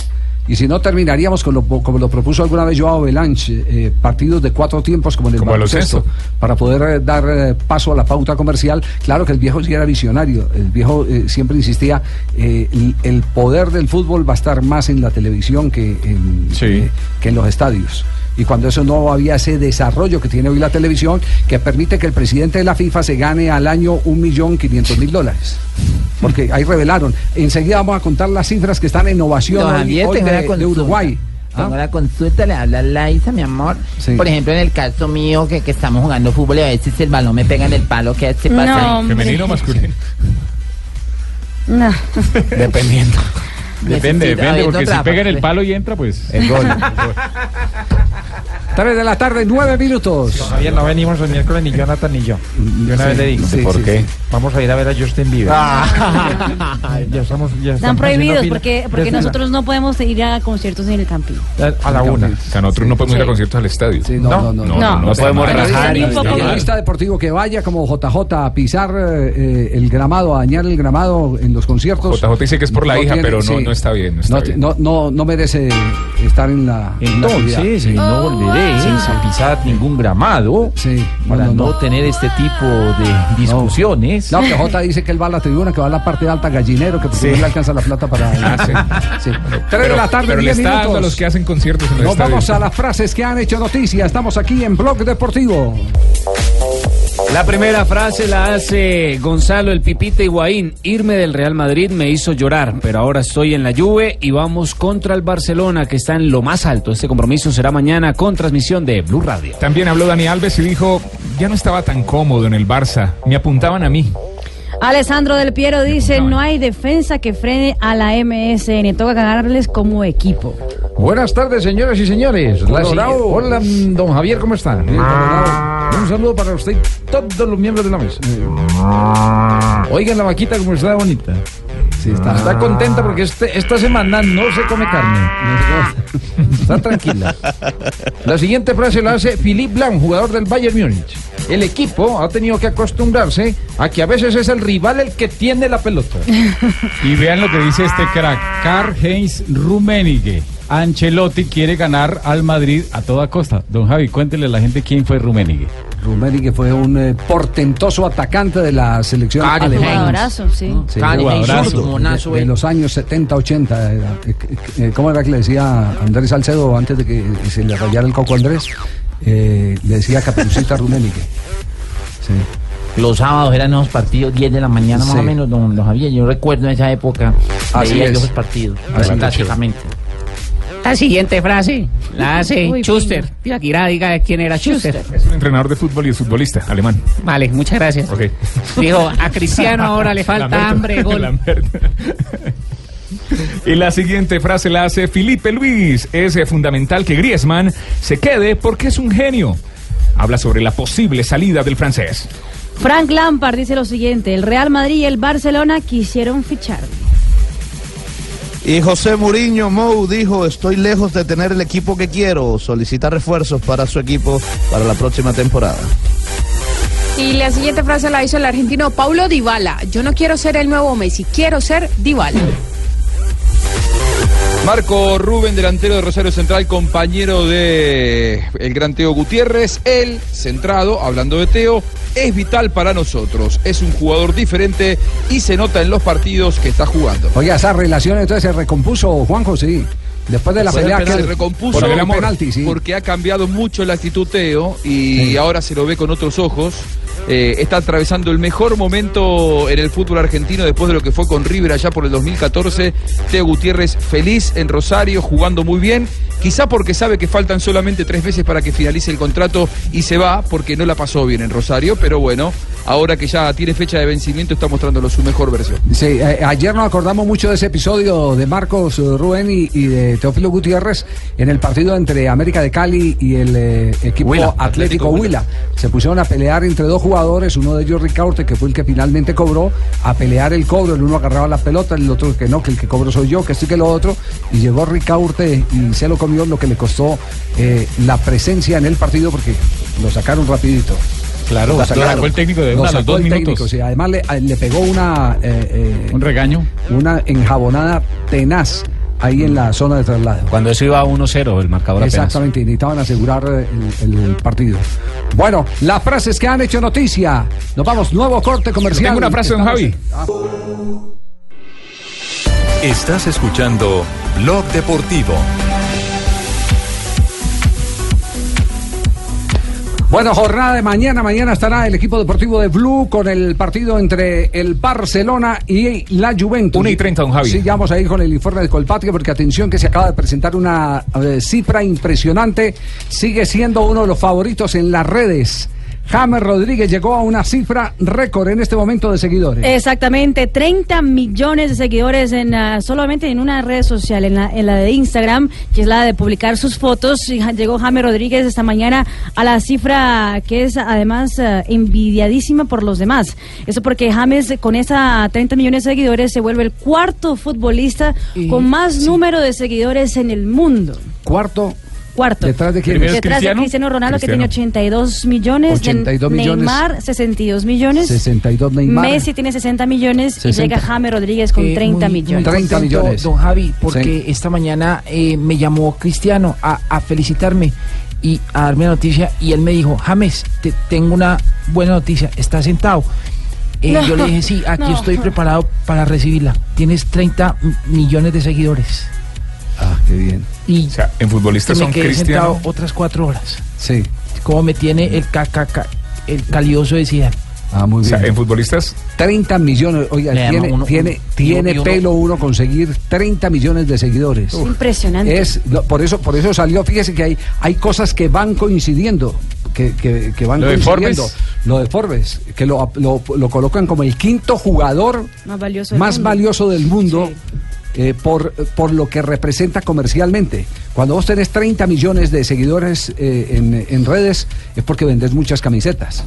Speaker 6: Y si no, terminaríamos con lo, como lo propuso alguna vez Joao Belanche, eh, partidos de cuatro tiempos como en el baloncesto, para poder eh, dar eh, paso a la pauta comercial. Claro que el viejo sí era visionario, el viejo eh, siempre insistía, el, el poder del fútbol va a estar más en la televisión que en, que en los estadios. Y cuando eso no había ese desarrollo que tiene hoy la televisión, que permite que el presidente de la FIFA se gane al año un millón quinientos mil dólares. Porque ahí revelaron. Enseguida vamos a contar las cifras que están en innovación hoy, hoy de, de. Uruguay. ¿Ah?
Speaker 7: Tengo la consulta, le habla Laisa, mi amor. Por ejemplo, en el caso mío, que, que estamos jugando fútbol y a veces el balón me pega en el palo, ¿qué se pasa?
Speaker 9: No. ¿Femenino o
Speaker 8: masculino?
Speaker 9: No.
Speaker 12: Dependiendo. Depende, depende, porque si pega en el
Speaker 7: pues.
Speaker 12: palo y entra, pues...
Speaker 6: El gol. 3 de la tarde, 9 minutos.
Speaker 15: Javier, no venimos el miércoles ni Jonathan ni yo. De una
Speaker 6: Sí,
Speaker 15: vez le digo.
Speaker 6: sí, ¿Por sí, qué? sí.
Speaker 15: Vamos a ir a ver a Justin Bieber. ya estamos, ya
Speaker 9: Están prohibidos porque, porque
Speaker 15: Desde la-
Speaker 9: nosotros no podemos ir a conciertos en el camping.
Speaker 15: A la una.
Speaker 8: O sea, nosotros no podemos ir a conciertos al estadio.
Speaker 6: no, no, no.
Speaker 8: no, no,
Speaker 6: podemos
Speaker 8: está mal.
Speaker 6: rajar. El periodista deportivo que vaya como JJ a pisar eh, eh, el gramado, a dañar el gramado en los conciertos.
Speaker 8: JJ dice que es por la hija, pero no- no está bien, no está
Speaker 6: no,
Speaker 8: bien.
Speaker 6: no, no- no merece estar en la. en la
Speaker 15: Entonces, no volveré a pisar ningún gramado para
Speaker 6: no,
Speaker 15: no,
Speaker 6: no.
Speaker 15: tener este tipo de discusiones.
Speaker 6: No, que J dice que él va a la tribuna, que va a la parte alta gallinero, que porque
Speaker 15: Sí.
Speaker 6: no le alcanza la plata para.
Speaker 8: Ah,
Speaker 6: sí. Tres
Speaker 8: Pero-
Speaker 6: de la tarde,
Speaker 8: pero le
Speaker 6: 10
Speaker 8: está dando
Speaker 6: minutos.
Speaker 8: a los que hacen conciertos en el
Speaker 6: Nos
Speaker 8: estadio.
Speaker 6: vamos a las frases que han hecho noticia. Estamos aquí en Blog Deportivo.
Speaker 16: La primera frase la hace Gonzalo el Pipita Higuaín. Irme del Real Madrid me hizo llorar, pero ahora estoy en la Juve y vamos contra el Barcelona que está en lo más alto. Este compromiso será mañana con transmisión de Blue Radio.
Speaker 8: También habló Dani Alves y dijo, ya no estaba tan cómodo en el Barça, me apuntaban a mí.
Speaker 9: Alessandro Del Piero dice, no hay defensa que frene a la MSN, toca ganarles como equipo.
Speaker 13: Buenas tardes, señoras y señores. La
Speaker 6: Colorado.
Speaker 13: si- Hola, don Javier, ¿cómo está? Un saludo para usted y todos los miembros de la mesa. Oigan la vaquita como está bonita. Está. contenta porque este- esta semana no se come carne. Está tranquila. La siguiente frase la hace Philippe Blanc, jugador del Bayern Múnich. El equipo ha tenido que acostumbrarse a que a veces es el rival el que tiene la pelota.
Speaker 12: Y vean lo que dice este crack, Karl-Heinz Rummenigge. Ancelotti quiere ganar al Madrid a toda costa. Don Javi, cuéntele a la gente quién fue Rummenigge.
Speaker 6: Rummenigge fue un eh, portentoso atacante de la selección
Speaker 7: Cari
Speaker 6: alemana.
Speaker 9: Jugadorazo, sí.
Speaker 6: Sí,
Speaker 7: Cari zurdo, monazo,
Speaker 6: de, de
Speaker 7: eh.
Speaker 6: los años 70, 80. era. Eh, eh, ¿Cómo era que le decía Andrés Salcedo antes de que se le rayara el coco a Andrés? Eh, le decía Caperucita Rummenigge. Sí.
Speaker 7: Los sábados eran esos partidos, 10 de la mañana más
Speaker 6: Sí.
Speaker 7: o menos, don, don Javier. Yo recuerdo en esa época,
Speaker 6: Así
Speaker 7: veía
Speaker 6: es.
Speaker 7: yo esos partidos,
Speaker 6: Así es.
Speaker 7: prácticamente. La siguiente frase la hace
Speaker 9: Uy,
Speaker 7: Schuster. Tibaquirá, diga quién era Schuster.
Speaker 8: Es un entrenador de fútbol y es futbolista, alemán.
Speaker 7: Vale, muchas gracias. Dijo, a Cristiano ahora le falta
Speaker 8: Lamberto.
Speaker 7: hambre, gol.
Speaker 8: Lamberto. Y la siguiente frase la hace Felipe Luis. Es eh, fundamental que Griezmann se quede porque es un genio. Habla sobre la posible salida del francés.
Speaker 9: Frank Lampard dice lo siguiente, el Real Madrid y el Barcelona quisieron ficharme.
Speaker 14: Y José Muriño Mou dijo, estoy lejos de tener el equipo que quiero, solicita refuerzos para su equipo para la próxima temporada.
Speaker 17: Y la siguiente frase la hizo el argentino Paulo Dybala. Yo no quiero ser el nuevo Messi, quiero ser Dybala.
Speaker 10: Marco Rubén, delantero de Rosario Central, compañero de el gran Teo Gutiérrez. Él, centrado, hablando de Teo, es vital para nosotros. Es un jugador diferente y se nota en los partidos que está jugando.
Speaker 6: Oye, esa relación entonces se recompuso, Juanjo, sí. Después de la
Speaker 10: Después
Speaker 6: pelea
Speaker 10: penal
Speaker 6: que
Speaker 10: se recompuso
Speaker 6: por el penalti, sí.
Speaker 10: porque ha cambiado mucho la actitud Teo y ahora se lo ve con otros ojos. Eh, está atravesando el mejor momento en el fútbol argentino después de lo que fue con River allá por el 2014. Teo Gutiérrez feliz en Rosario, jugando muy bien. Quizá porque sabe que faltan solamente tres veces para que finalice el contrato y se va porque no la pasó bien en Rosario. Pero bueno, ahora que ya tiene fecha de vencimiento está mostrándolo su mejor versión.
Speaker 6: Sí, eh, ayer nos acordamos mucho de ese episodio de Marcos eh, Rubén y, y de Teófilo Gutiérrez en el partido entre América de Cali y el eh, equipo
Speaker 16: Huila,
Speaker 6: Atlético,
Speaker 16: Atlético
Speaker 6: Huila. Se pusieron a pelear entre dos jugadores, uno de ellos Ricaurte, que fue el que finalmente cobró, a pelear el cobro. El uno agarraba la pelota, el otro que no, que el que cobro soy yo, que sí que lo otro. Y llegó Ricaurte y se lo comió, lo que le costó eh, la presencia en el partido porque lo sacaron rapidito.
Speaker 8: Claro,
Speaker 6: lo
Speaker 8: sacó el técnico de una a los dos
Speaker 6: técnico,
Speaker 8: minutos.
Speaker 6: sí. Además le, le pegó una... un
Speaker 12: regaño.
Speaker 6: Una enjabonada tenaz ahí en la zona de traslado.
Speaker 16: Cuando eso iba a 1-0 el marcador apenas.
Speaker 6: Exactamente, y necesitaban asegurar eh, el, el partido. Bueno, las frases que han hecho noticia. Nos vamos, nuevo corte comercial.
Speaker 8: Tengo una frase, don Javi.
Speaker 6: Ah.
Speaker 1: Estás escuchando Blog Deportivo.
Speaker 6: Bueno, jornada de mañana. Mañana estará el equipo deportivo de Blue con el partido entre el Barcelona y la Juventus.
Speaker 8: 1 y 30, don Javi.
Speaker 6: Sí, ya vamos a ir con el informe de Colpatria porque atención que se acaba de presentar una eh, cifra impresionante. Sigue siendo uno de los favoritos en las redes. James Rodríguez llegó a una cifra récord en este momento de seguidores.
Speaker 9: Exactamente, 30 millones de seguidores en ah, solamente en una red social, en la, en la de Instagram, que es la de publicar sus fotos. Y llegó Jaime Rodríguez esta mañana a la cifra que es además ah, envidiadísima por los demás. Eso porque James con esa 30 millones de seguidores se vuelve el cuarto futbolista con más número de seguidores en el mundo.
Speaker 6: Cuarto.
Speaker 9: Cuarto.
Speaker 6: ¿Detrás de quién?
Speaker 9: Detrás de Cristiano Ronaldo, que tiene 82 millones.
Speaker 6: 82
Speaker 9: de
Speaker 6: millones.
Speaker 9: Neymar, 62 millones.
Speaker 6: 62 Neymar.
Speaker 9: Messi tiene 60 millones
Speaker 6: 60.
Speaker 9: y llega James Rodríguez con
Speaker 7: Eh,
Speaker 9: 30
Speaker 7: muy-
Speaker 9: millones.
Speaker 7: muy contento, Don Javi, porque esta mañana eh, me llamó Cristiano a, a felicitarme y a darme la noticia y él me dijo, James, te tengo una buena noticia, ¿estás sentado? Eh,
Speaker 9: No,
Speaker 7: yo le dije, sí, aquí
Speaker 9: no.
Speaker 7: estoy preparado para recibirla. Tienes 30 m- millones de seguidores.
Speaker 6: Bien.
Speaker 7: Y
Speaker 8: O sea, en futbolistas son
Speaker 7: quedé
Speaker 8: Cristiano.
Speaker 7: sentado otras cuatro horas.
Speaker 6: Sí.
Speaker 7: Como me tiene el cacaca, el calioso de Zidane.
Speaker 6: Ah, muy
Speaker 8: O sea,
Speaker 6: bien.
Speaker 8: en futbolistas
Speaker 6: 30 millones. Oiga,
Speaker 7: Le
Speaker 6: tiene,
Speaker 7: uno-
Speaker 6: tiene,
Speaker 7: uno-
Speaker 6: pelo uno conseguir 30 millones de seguidores.
Speaker 9: Es impresionante.
Speaker 6: Es, no, por eso por eso salió, fíjese que hay, hay cosas que van coincidiendo, que, que, que van
Speaker 8: Lo de
Speaker 6: coincidiendo.
Speaker 8: Forbes.
Speaker 6: Lo de Forbes, que lo, lo, lo colocan como el quinto jugador
Speaker 9: Más valioso. del
Speaker 6: más
Speaker 9: mundo.
Speaker 6: valioso del mundo eh, por, por lo que representa comercialmente. Cuando vos tenés 30 millones de seguidores eh, en, en redes es porque vendés muchas camisetas.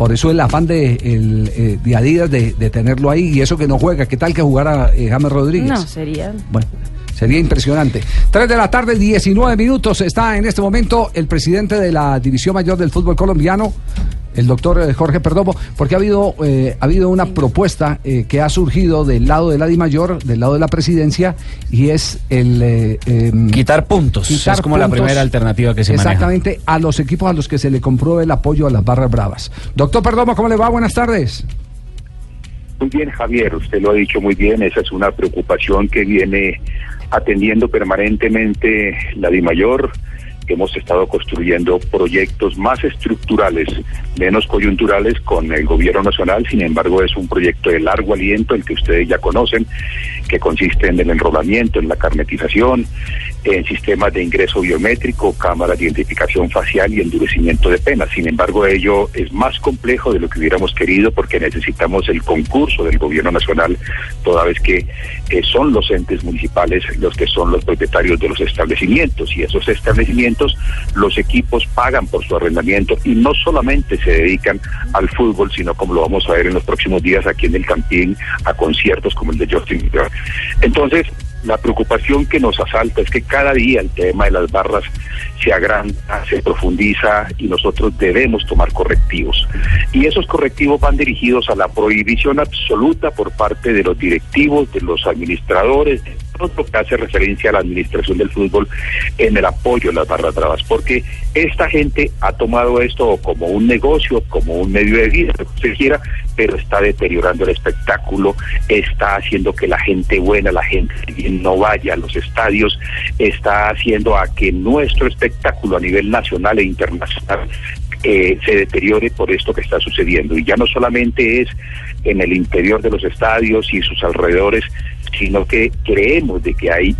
Speaker 6: Por eso el afán de, el, eh, de Adidas de, de tenerlo ahí y eso que no juega. ¿Qué tal que jugara eh, James Rodríguez?
Speaker 9: No, sería.
Speaker 6: Bueno, sería impresionante. 3 de la tarde, 19 minutos. Está en este momento el presidente de la División Mayor del Fútbol Colombiano, el doctor eh, Jorge Perdomo, porque ha habido, eh, ha habido una propuesta eh, que ha surgido del lado de la DIMAYOR, del lado de la presidencia, y es el... eh, em,
Speaker 16: Quitar puntos. es como la primera alternativa que se maneja.
Speaker 6: Exactamente, a los equipos a los que se le compró el apoyo a las barras bravas. Doctor Perdomo, ¿cómo le va? Buenas tardes.
Speaker 18: Muy bien, Javier, usted lo ha dicho muy bien, esa es una preocupación que viene atendiendo permanentemente la DIMAYOR. Hemos estado construyendo proyectos más estructurales, menos coyunturales con el gobierno nacional, sin embargo es un proyecto de largo aliento, el que ustedes ya conocen, que consiste en el enrolamiento, en la carnetización, en sistemas de ingreso biométrico, cámara de identificación facial y endurecimiento de penas. Sin embargo, ello es más complejo de lo que hubiéramos querido porque necesitamos el concurso del gobierno nacional, toda vez que eh, son los entes municipales los que son los propietarios de los establecimientos y esos establecimientos, los equipos pagan por su arrendamiento y no solamente se dedican al fútbol, sino como lo vamos a ver en los próximos días aquí en el Campín, a conciertos como el de Justin. Entonces, la preocupación que nos asalta es que cada día el tema de las barras se agranda, se profundiza y nosotros debemos tomar correctivos. Y esos correctivos van dirigidos a la prohibición absoluta por parte de los directivos, de los administradores, lo que hace referencia a la administración del fútbol en el apoyo a las barras bravas, porque esta gente ha tomado esto como un negocio, como un medio de vida, lo que usted quiera, pero está deteriorando el espectáculo, está haciendo que la gente buena, la gente bien no vaya a los estadios, está haciendo a que nuestro espectáculo a nivel nacional e internacional eh, se deteriore por esto que está sucediendo. Y ya no solamente es en el interior de los estadios y sus alrededores, sino que creemos de que hay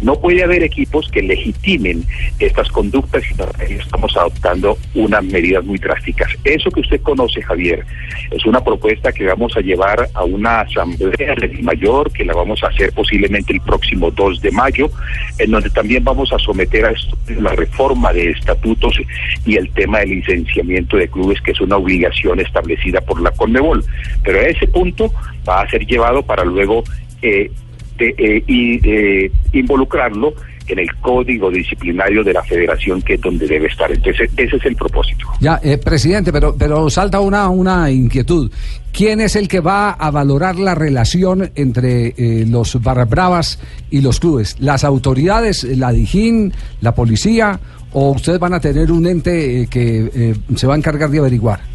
Speaker 18: no puede haber equipos que legitimen estas conductas y estamos adoptando unas medidas muy drásticas. Eso que usted conoce, Javier, es una propuesta que vamos a llevar a una asamblea de mayor que la vamos a hacer posiblemente el próximo 2 de mayo, en donde también vamos a someter a la reforma de estatutos y el tema del licenciamiento de clubes, que es una obligación establecida por la Conmebol. Pero a ese punto va a ser llevado para luego eh, eh, y eh, involucrarlo en el código disciplinario de la federación que es donde debe estar. Entonces, ese es el propósito.
Speaker 6: Ya, eh, presidente, pero, pero salta una, una inquietud. ¿Quién es el que va a valorar la relación entre los barras y los clubes? ¿Las autoridades, la DIJÍN, la policía o ustedes van a tener un ente que se va a encargar de averiguar?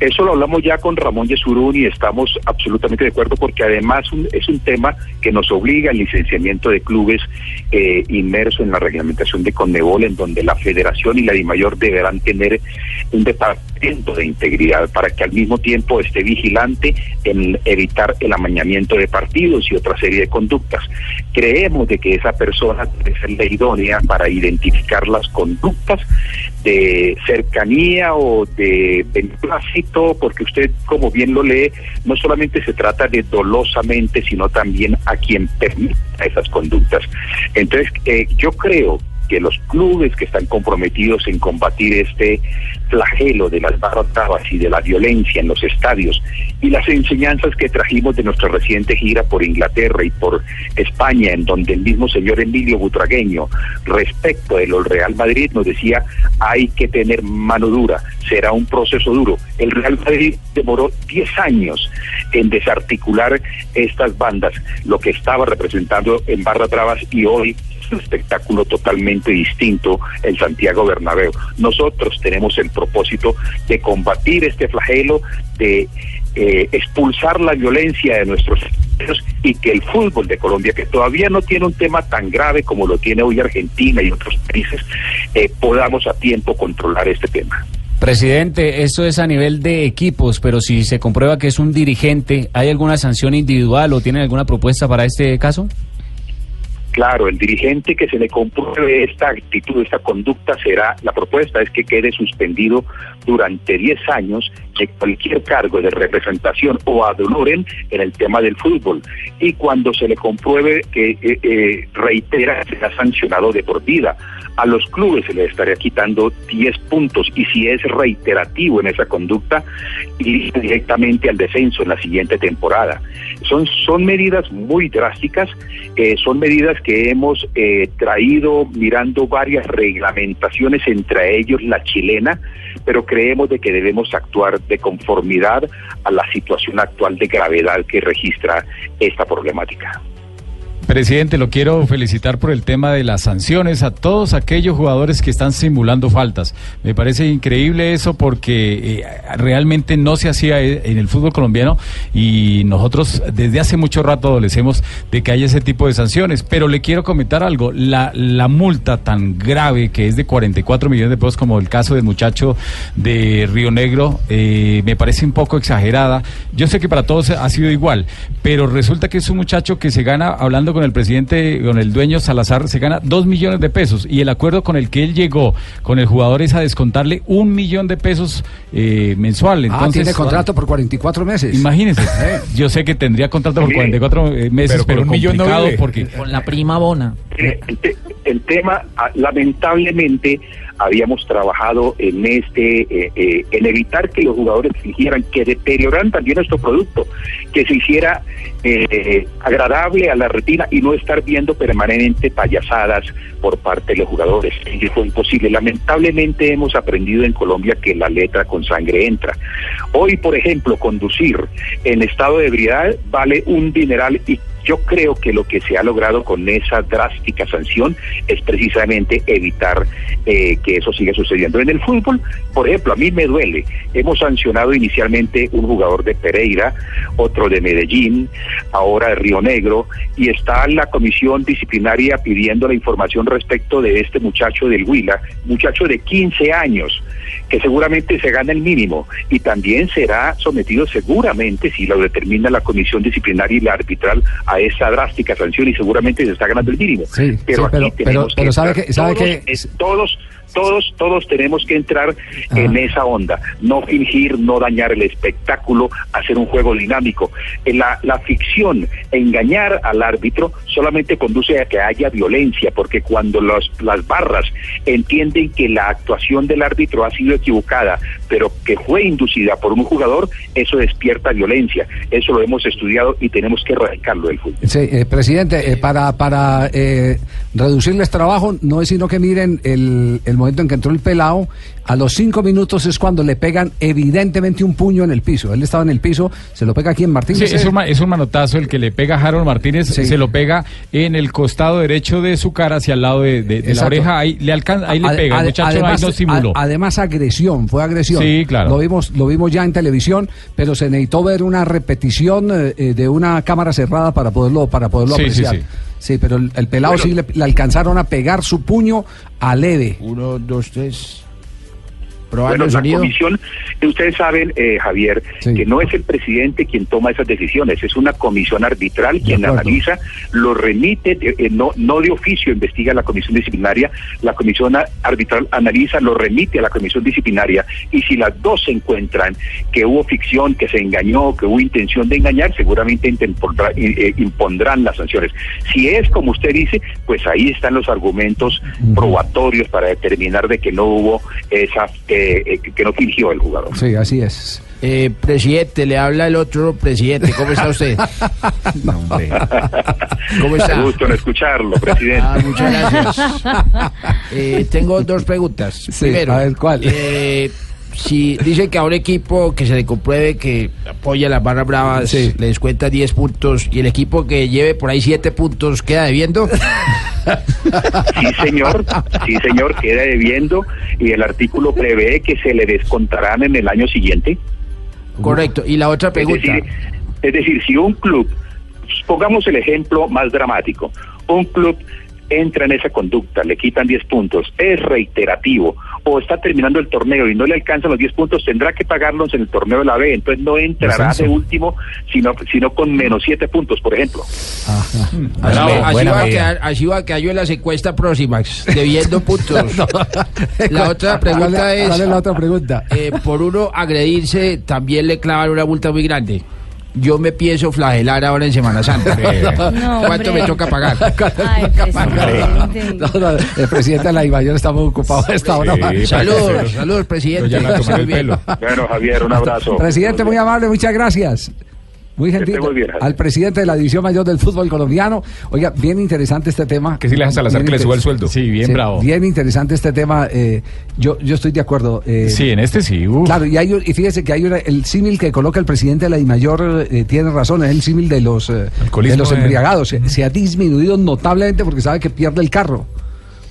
Speaker 18: Eso lo hablamos ya con Ramón Yesurún y estamos absolutamente de acuerdo porque además es un tema que nos obliga al licenciamiento de clubes eh, inmerso en la reglamentación de Conmebol, en donde la federación y la DIMAYOR deberán tener un departamento de integridad para que al mismo tiempo esté vigilante en evitar el amañamiento de partidos y otra serie de conductas. Creemos de que esa persona debe ser la idónea para identificar las conductas de cercanía o de beneplácito, porque usted, como bien lo lee, no solamente se trata de dolosamente, sino también a quien permita esas conductas. Entonces, eh, yo creo que los clubes que están comprometidos en combatir este flagelo de las barras y de la violencia en los estadios y las enseñanzas que trajimos de nuestra reciente gira por Inglaterra y por España, en donde el mismo señor Emilio Butragueño, respecto de los Real Madrid, nos decía hay que tener mano dura, será un proceso duro. El Real Madrid demoró 10 años en desarticular estas bandas, lo que estaba representando en Barra Bravas y hoy un espectáculo totalmente distinto en Santiago Bernabéu. Nosotros tenemos el propósito de combatir este flagelo, de eh, expulsar la violencia de nuestros y que el fútbol de Colombia, que todavía no tiene un tema tan grave como lo tiene hoy Argentina y otros países, eh, podamos a tiempo controlar este tema.
Speaker 16: Presidente, esto es a nivel de equipos, pero si se comprueba que es un dirigente, ¿hay alguna sanción individual o tienen alguna propuesta para este caso?
Speaker 18: Claro, el dirigente que se le compruebe esta actitud, esta conducta, será, la propuesta es que quede suspendido durante 10 años de cualquier cargo de representación o ad en el tema del fútbol. Y cuando se le compruebe que eh, eh, reitera, será sancionado de por vida. A los clubes se le estaría quitando 10 puntos y si es reiterativo en esa conducta, iría directamente al descenso en la siguiente temporada. Son, son medidas muy drásticas, eh, son medidas que hemos eh, traído mirando varias reglamentaciones, entre ellos la chilena, pero creemos de que debemos actuar de conformidad a la situación actual de gravedad que registra esta problemática.
Speaker 12: Presidente, lo quiero felicitar por el tema de las sanciones a todos aquellos jugadores que están simulando faltas. Me parece increíble eso porque eh, realmente no se hacía e, en el fútbol colombiano y nosotros desde hace mucho rato adolecemos de que haya ese tipo de sanciones. Pero le quiero comentar algo, la, la multa tan grave que es de 44 millones de pesos como el caso del muchacho de Río Negro, eh, me parece un poco exagerada. Yo sé que para todos ha sido igual, pero resulta que es un muchacho que se gana hablando con el presidente, con el dueño Salazar, se gana dos millones de pesos y el acuerdo con el que él llegó con el jugador es a descontarle un millón de pesos eh, mensual.
Speaker 6: ah,
Speaker 12: Entonces,
Speaker 6: tiene contrato por 44 meses.
Speaker 12: Imagínese, yo sé que tendría contrato por 44 meses, pero,
Speaker 8: un millón no
Speaker 12: porque
Speaker 7: Con la prima bona.
Speaker 18: Eh, el tema, ah, lamentablemente, habíamos trabajado en este, eh, eh, en evitar que los jugadores fingieran, que deterioraran también nuestro producto, que se hiciera eh, agradable a la retina y no estar viendo permanentemente payasadas por parte de los jugadores. Y fue imposible. Lamentablemente hemos aprendido en Colombia que la letra con sangre entra. Hoy, por ejemplo, conducir en estado de ebriedad vale un dineral y yo creo que lo que se ha logrado con esa drástica sanción es precisamente evitar eh, que eso siga sucediendo. En el fútbol, por ejemplo, a mí me duele. Hemos sancionado inicialmente un jugador de Pereira, otro de Medellín, ahora de Río Negro, y está la comisión disciplinaria pidiendo la información respecto de este muchacho del Huila, muchacho de 15 años que seguramente se gana el mínimo y también será sometido seguramente, si lo determina la comisión disciplinaria y la arbitral, a esa drástica sanción y seguramente se está ganando el mínimo.
Speaker 6: Sí,
Speaker 18: pero
Speaker 6: sí,
Speaker 18: aquí
Speaker 6: pero-
Speaker 18: tenemos
Speaker 6: pero- pero sabe que- sabe
Speaker 18: todos,
Speaker 6: que-
Speaker 18: todos, todos, todos tenemos que entrar en esa onda, no fingir, no dañar el espectáculo, hacer un juego dinámico. En la, la ficción, engañar al árbitro solamente conduce a que haya violencia, porque cuando los, las barras entienden que la actuación del árbitro ha sido equivocada, pero que fue inducida por un jugador, eso despierta violencia. Eso lo hemos estudiado y tenemos que erradicarlo del fútbol.
Speaker 6: Sí, eh, presidente, eh, para, para eh, reducirles trabajo, no es sino que miren el, el momento en que entró el pelado, a los cinco minutos es cuando le pegan evidentemente un puño en el piso. Él estaba en el piso, se lo pega aquí en
Speaker 12: Sí,
Speaker 6: Martínez.
Speaker 12: es, un, ma- es un manotazo el que le pega a Harold Martínez, se lo pega en el costado derecho de su cara hacia el lado de, de- de la oreja, ahí le alcanza, ahí le pega, el muchacho
Speaker 6: además,
Speaker 12: ahí no simuló.
Speaker 6: a- además agresión, fue agresión.
Speaker 12: Sí, claro.
Speaker 6: Lo vimos, lo vimos ya en televisión, pero se necesitó ver una repetición eh, eh, de una cámara cerrada para poderlo, para poderlo
Speaker 12: Sí, sí,
Speaker 6: apreciar.
Speaker 12: sí.
Speaker 6: Pero el, el pelado
Speaker 18: Bueno.
Speaker 6: sí le, le alcanzaron a pegar su puño a leve.
Speaker 7: Uno, dos, tres.
Speaker 18: Bueno, la comisión, eh, ustedes saben, eh, Javier, que no es el presidente quien toma esas decisiones, es una comisión arbitral quien analiza, lo remite, de- eh, no, no de oficio investiga la comisión disciplinaria, la comisión arbitral analiza, lo remite a la comisión disciplinaria y si las dos se encuentran que hubo ficción, que se engañó, que hubo intención de engañar, seguramente eh, eh, impondrán las sanciones. Si es como usted dice, pues ahí están los argumentos probatorios para determinar de que no hubo esa, eh, eh, que no fingió el jugador.
Speaker 6: Sí, así es.
Speaker 7: Eh, presidente, le habla el otro presidente. ¿Cómo está usted? ¿Cómo está?
Speaker 18: Gusto en escucharlo, presidente.
Speaker 7: Ah, muchas gracias. Eh, tengo dos preguntas.
Speaker 6: Sí,
Speaker 7: Primero,
Speaker 6: a ver, ¿cuál?
Speaker 7: eh, si dice que a un equipo que se le compruebe que apoya a las barras bravas
Speaker 6: Sí.
Speaker 7: le descuenta 10 puntos y el equipo que lleve por ahí 7 puntos queda debiendo.
Speaker 18: Sí, señor, sí, señor, queda debiendo y el artículo prevé que se le descontarán en el año siguiente.
Speaker 7: Correcto. Y la otra
Speaker 18: Es
Speaker 7: pregunta.
Speaker 18: decir, es decir, si un club, pongamos el ejemplo más dramático, un club entra en esa conducta, le quitan 10 puntos, es reiterativo, o está terminando el torneo y no le alcanzan los 10 puntos, tendrá que pagarlos en el torneo de la B, entonces no entrará de último, sino, sino con menos 7 puntos, por ejemplo.
Speaker 7: Así, va a quedar, así va a quedar yo en la secuestra próxima, debiendo puntos. La otra pregunta
Speaker 6: ¿Cuál
Speaker 7: es,
Speaker 6: ¿Cuál es la otra pregunta?
Speaker 7: eh, por uno agredirse, también le clavan una multa muy grande. Yo me pienso flagelar ahora en Semana Santa.
Speaker 9: No,
Speaker 7: ¿Cuánto
Speaker 9: hombre.
Speaker 7: me toca pagar?
Speaker 9: Ay, presidente.
Speaker 6: No, no, el presidente de la Imayor está muy ocupado a esta hora.
Speaker 8: Sí,
Speaker 7: Saludos, saludos, presidente.
Speaker 8: Pero
Speaker 18: Javier, un abrazo.
Speaker 6: Presidente, muy amable, muchas gracias. Muy gentil.
Speaker 18: muy bien, Javier.
Speaker 6: al presidente de la División Mayor del Fútbol Colombiano. Oiga, bien interesante este tema.
Speaker 8: Que si le deja a Salazar
Speaker 6: Bien
Speaker 8: que le suba el sueldo.
Speaker 12: Sí, bien
Speaker 6: Sí,
Speaker 12: bravo.
Speaker 6: Bien interesante este tema. eh, yo, yo estoy de acuerdo. eh,
Speaker 12: Sí, en este sí. uf.
Speaker 6: Claro, y, hay, un- y fíjese que hay una- el símil que coloca el presidente de la DIMAYOR eh, tiene razón, es el símil de los, eh, de los embriagados. Se, se ha disminuido notablemente porque sabe que pierde el carro.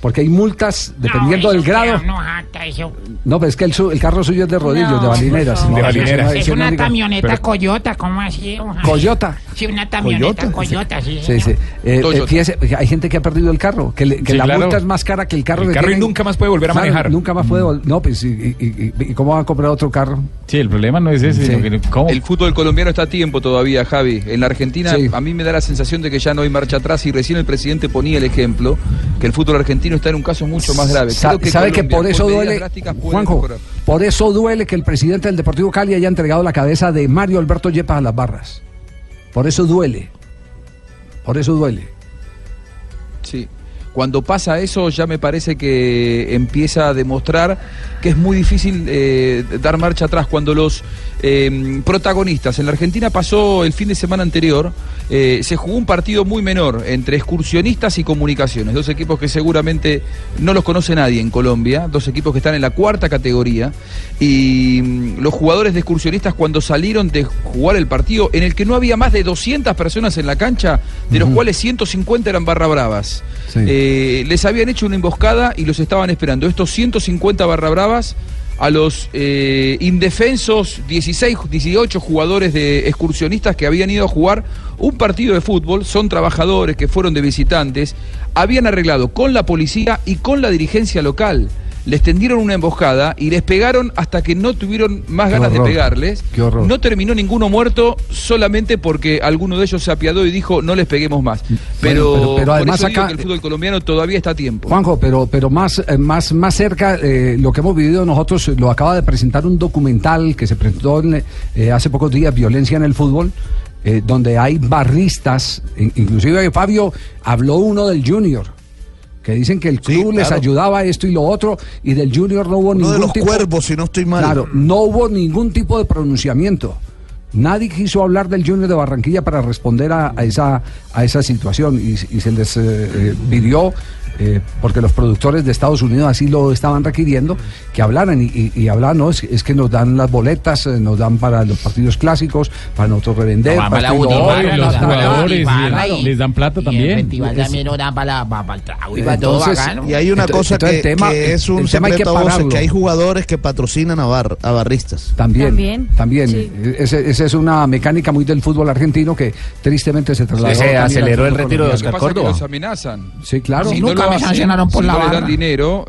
Speaker 6: Porque hay multas dependiendo del grado.
Speaker 7: No, jata, eso.
Speaker 6: No, pero es que el, su- el carro suyo es de rodillos,
Speaker 7: No,
Speaker 6: de balineras. eso no-
Speaker 7: Es una camioneta
Speaker 6: Pero-
Speaker 7: Coyota, ¿cómo así?
Speaker 6: Coyota.
Speaker 7: Sí, una camioneta Coyota, sí.
Speaker 6: Sí, sí. Eh, eh, fíjese, hay gente que ha perdido el carro, que, le- que
Speaker 8: Sí,
Speaker 6: la
Speaker 8: claro.
Speaker 6: multa es más cara que el carro.
Speaker 8: El carro y nunca más puede volver a
Speaker 6: Claro,
Speaker 8: manejar.
Speaker 6: Nunca más puede vol- No, pues, ¿y, y- y- y cómo va a comprar otro carro?
Speaker 12: Sí, el problema no es ese, sino que ¿cómo?
Speaker 10: El fútbol colombiano está a tiempo todavía, Javi. En la Argentina
Speaker 6: Sí.
Speaker 10: a mí me da la sensación de que ya no hay marcha atrás y recién el presidente ponía el ejemplo que el fútbol argentino está en un caso mucho más grave. Creo que
Speaker 6: ¿Sabe que
Speaker 10: Colombia,
Speaker 6: por eso duele, Juanjo,
Speaker 10: mejorar.
Speaker 6: por eso duele que el presidente del Deportivo Cali haya entregado la cabeza de Mario Alberto Yepes a las barras? Por eso duele. Por eso duele.
Speaker 10: Sí. Cuando pasa eso ya me parece que empieza a demostrar que es muy difícil eh, dar marcha atrás. Cuando los eh, protagonistas, en la Argentina pasó el fin de semana anterior, eh, se jugó un partido muy menor entre excursionistas y comunicaciones, dos equipos que seguramente no los conoce nadie en Colombia, dos equipos que están en la cuarta categoría, y mm, los jugadores de excursionistas cuando salieron de jugar el partido, en el que no había más de 200 personas en la cancha, de los cuales 150 eran barra bravas. Eh, les habían hecho una emboscada y los estaban esperando. Estos 150 barra bravas a los eh, indefensos 16, 18 jugadores de excursionistas que habían ido a jugar un partido de fútbol, son trabajadores que fueron de visitantes, habían arreglado con la policía y con la dirigencia local. Les tendieron una emboscada y les pegaron hasta que no tuvieron más
Speaker 6: Qué
Speaker 10: ganas
Speaker 6: horror,
Speaker 10: de pegarles.
Speaker 6: qué horror.
Speaker 10: No terminó ninguno muerto solamente porque alguno de ellos se apiadó y dijo no les peguemos más. Pero,
Speaker 6: Bueno, pero- pero
Speaker 10: por
Speaker 6: además
Speaker 10: digo
Speaker 6: acá-
Speaker 10: que el fútbol colombiano todavía está a tiempo.
Speaker 6: Juanjo, pero, pero más, eh, más, más cerca, eh, lo que hemos vivido nosotros, lo acaba de presentar un documental que se presentó en, eh, hace pocos días, Violencia en el Fútbol, eh, donde hay barristas, in- inclusive Fabio habló uno del Junior. Que dicen que el club les
Speaker 14: claro.
Speaker 6: ayudaba esto y lo otro, y del Junior no hubo
Speaker 14: Uno
Speaker 6: ningún
Speaker 14: de los
Speaker 6: tipo.
Speaker 14: cuervos, si no estoy mal.
Speaker 6: Claro, no hubo ningún tipo de pronunciamiento. Nadie quiso hablar del Junior de Barranquilla para responder a, a esa, a esa situación y, y se les eh, eh, pidió, eh, porque los productores de Estados Unidos así lo estaban requiriendo, que hablaran y, y, y hablaban, no, es, es que nos dan las boletas, eh, nos dan para los partidos clásicos, para nosotros revender,
Speaker 15: No,
Speaker 6: para
Speaker 15: la los
Speaker 12: jugadores, les-
Speaker 15: y-
Speaker 12: les dan plata
Speaker 15: y
Speaker 12: también.
Speaker 15: el festival
Speaker 6: Es-
Speaker 15: también nos dan para, la- para, para el trago y para todo
Speaker 6: Entonces,
Speaker 15: bacano.
Speaker 14: Y hay una
Speaker 6: Entonces-
Speaker 14: cosa
Speaker 6: entonces
Speaker 14: que,
Speaker 6: el tema-
Speaker 14: que es un
Speaker 6: tema hay que
Speaker 14: voces, hay jugadores que patrocinan a, bar- a barristas.
Speaker 6: También,
Speaker 9: También,
Speaker 6: también.
Speaker 9: sí.
Speaker 6: Esa es una mecánica muy del fútbol argentino que tristemente se trasladó.
Speaker 15: se aceleró el retiro de Oscar Córdoba.
Speaker 10: los amenazan.
Speaker 6: Sí, claro.
Speaker 7: Nunca me sancionaron por
Speaker 10: si
Speaker 7: la
Speaker 10: no le
Speaker 7: barra.
Speaker 10: dan dinero,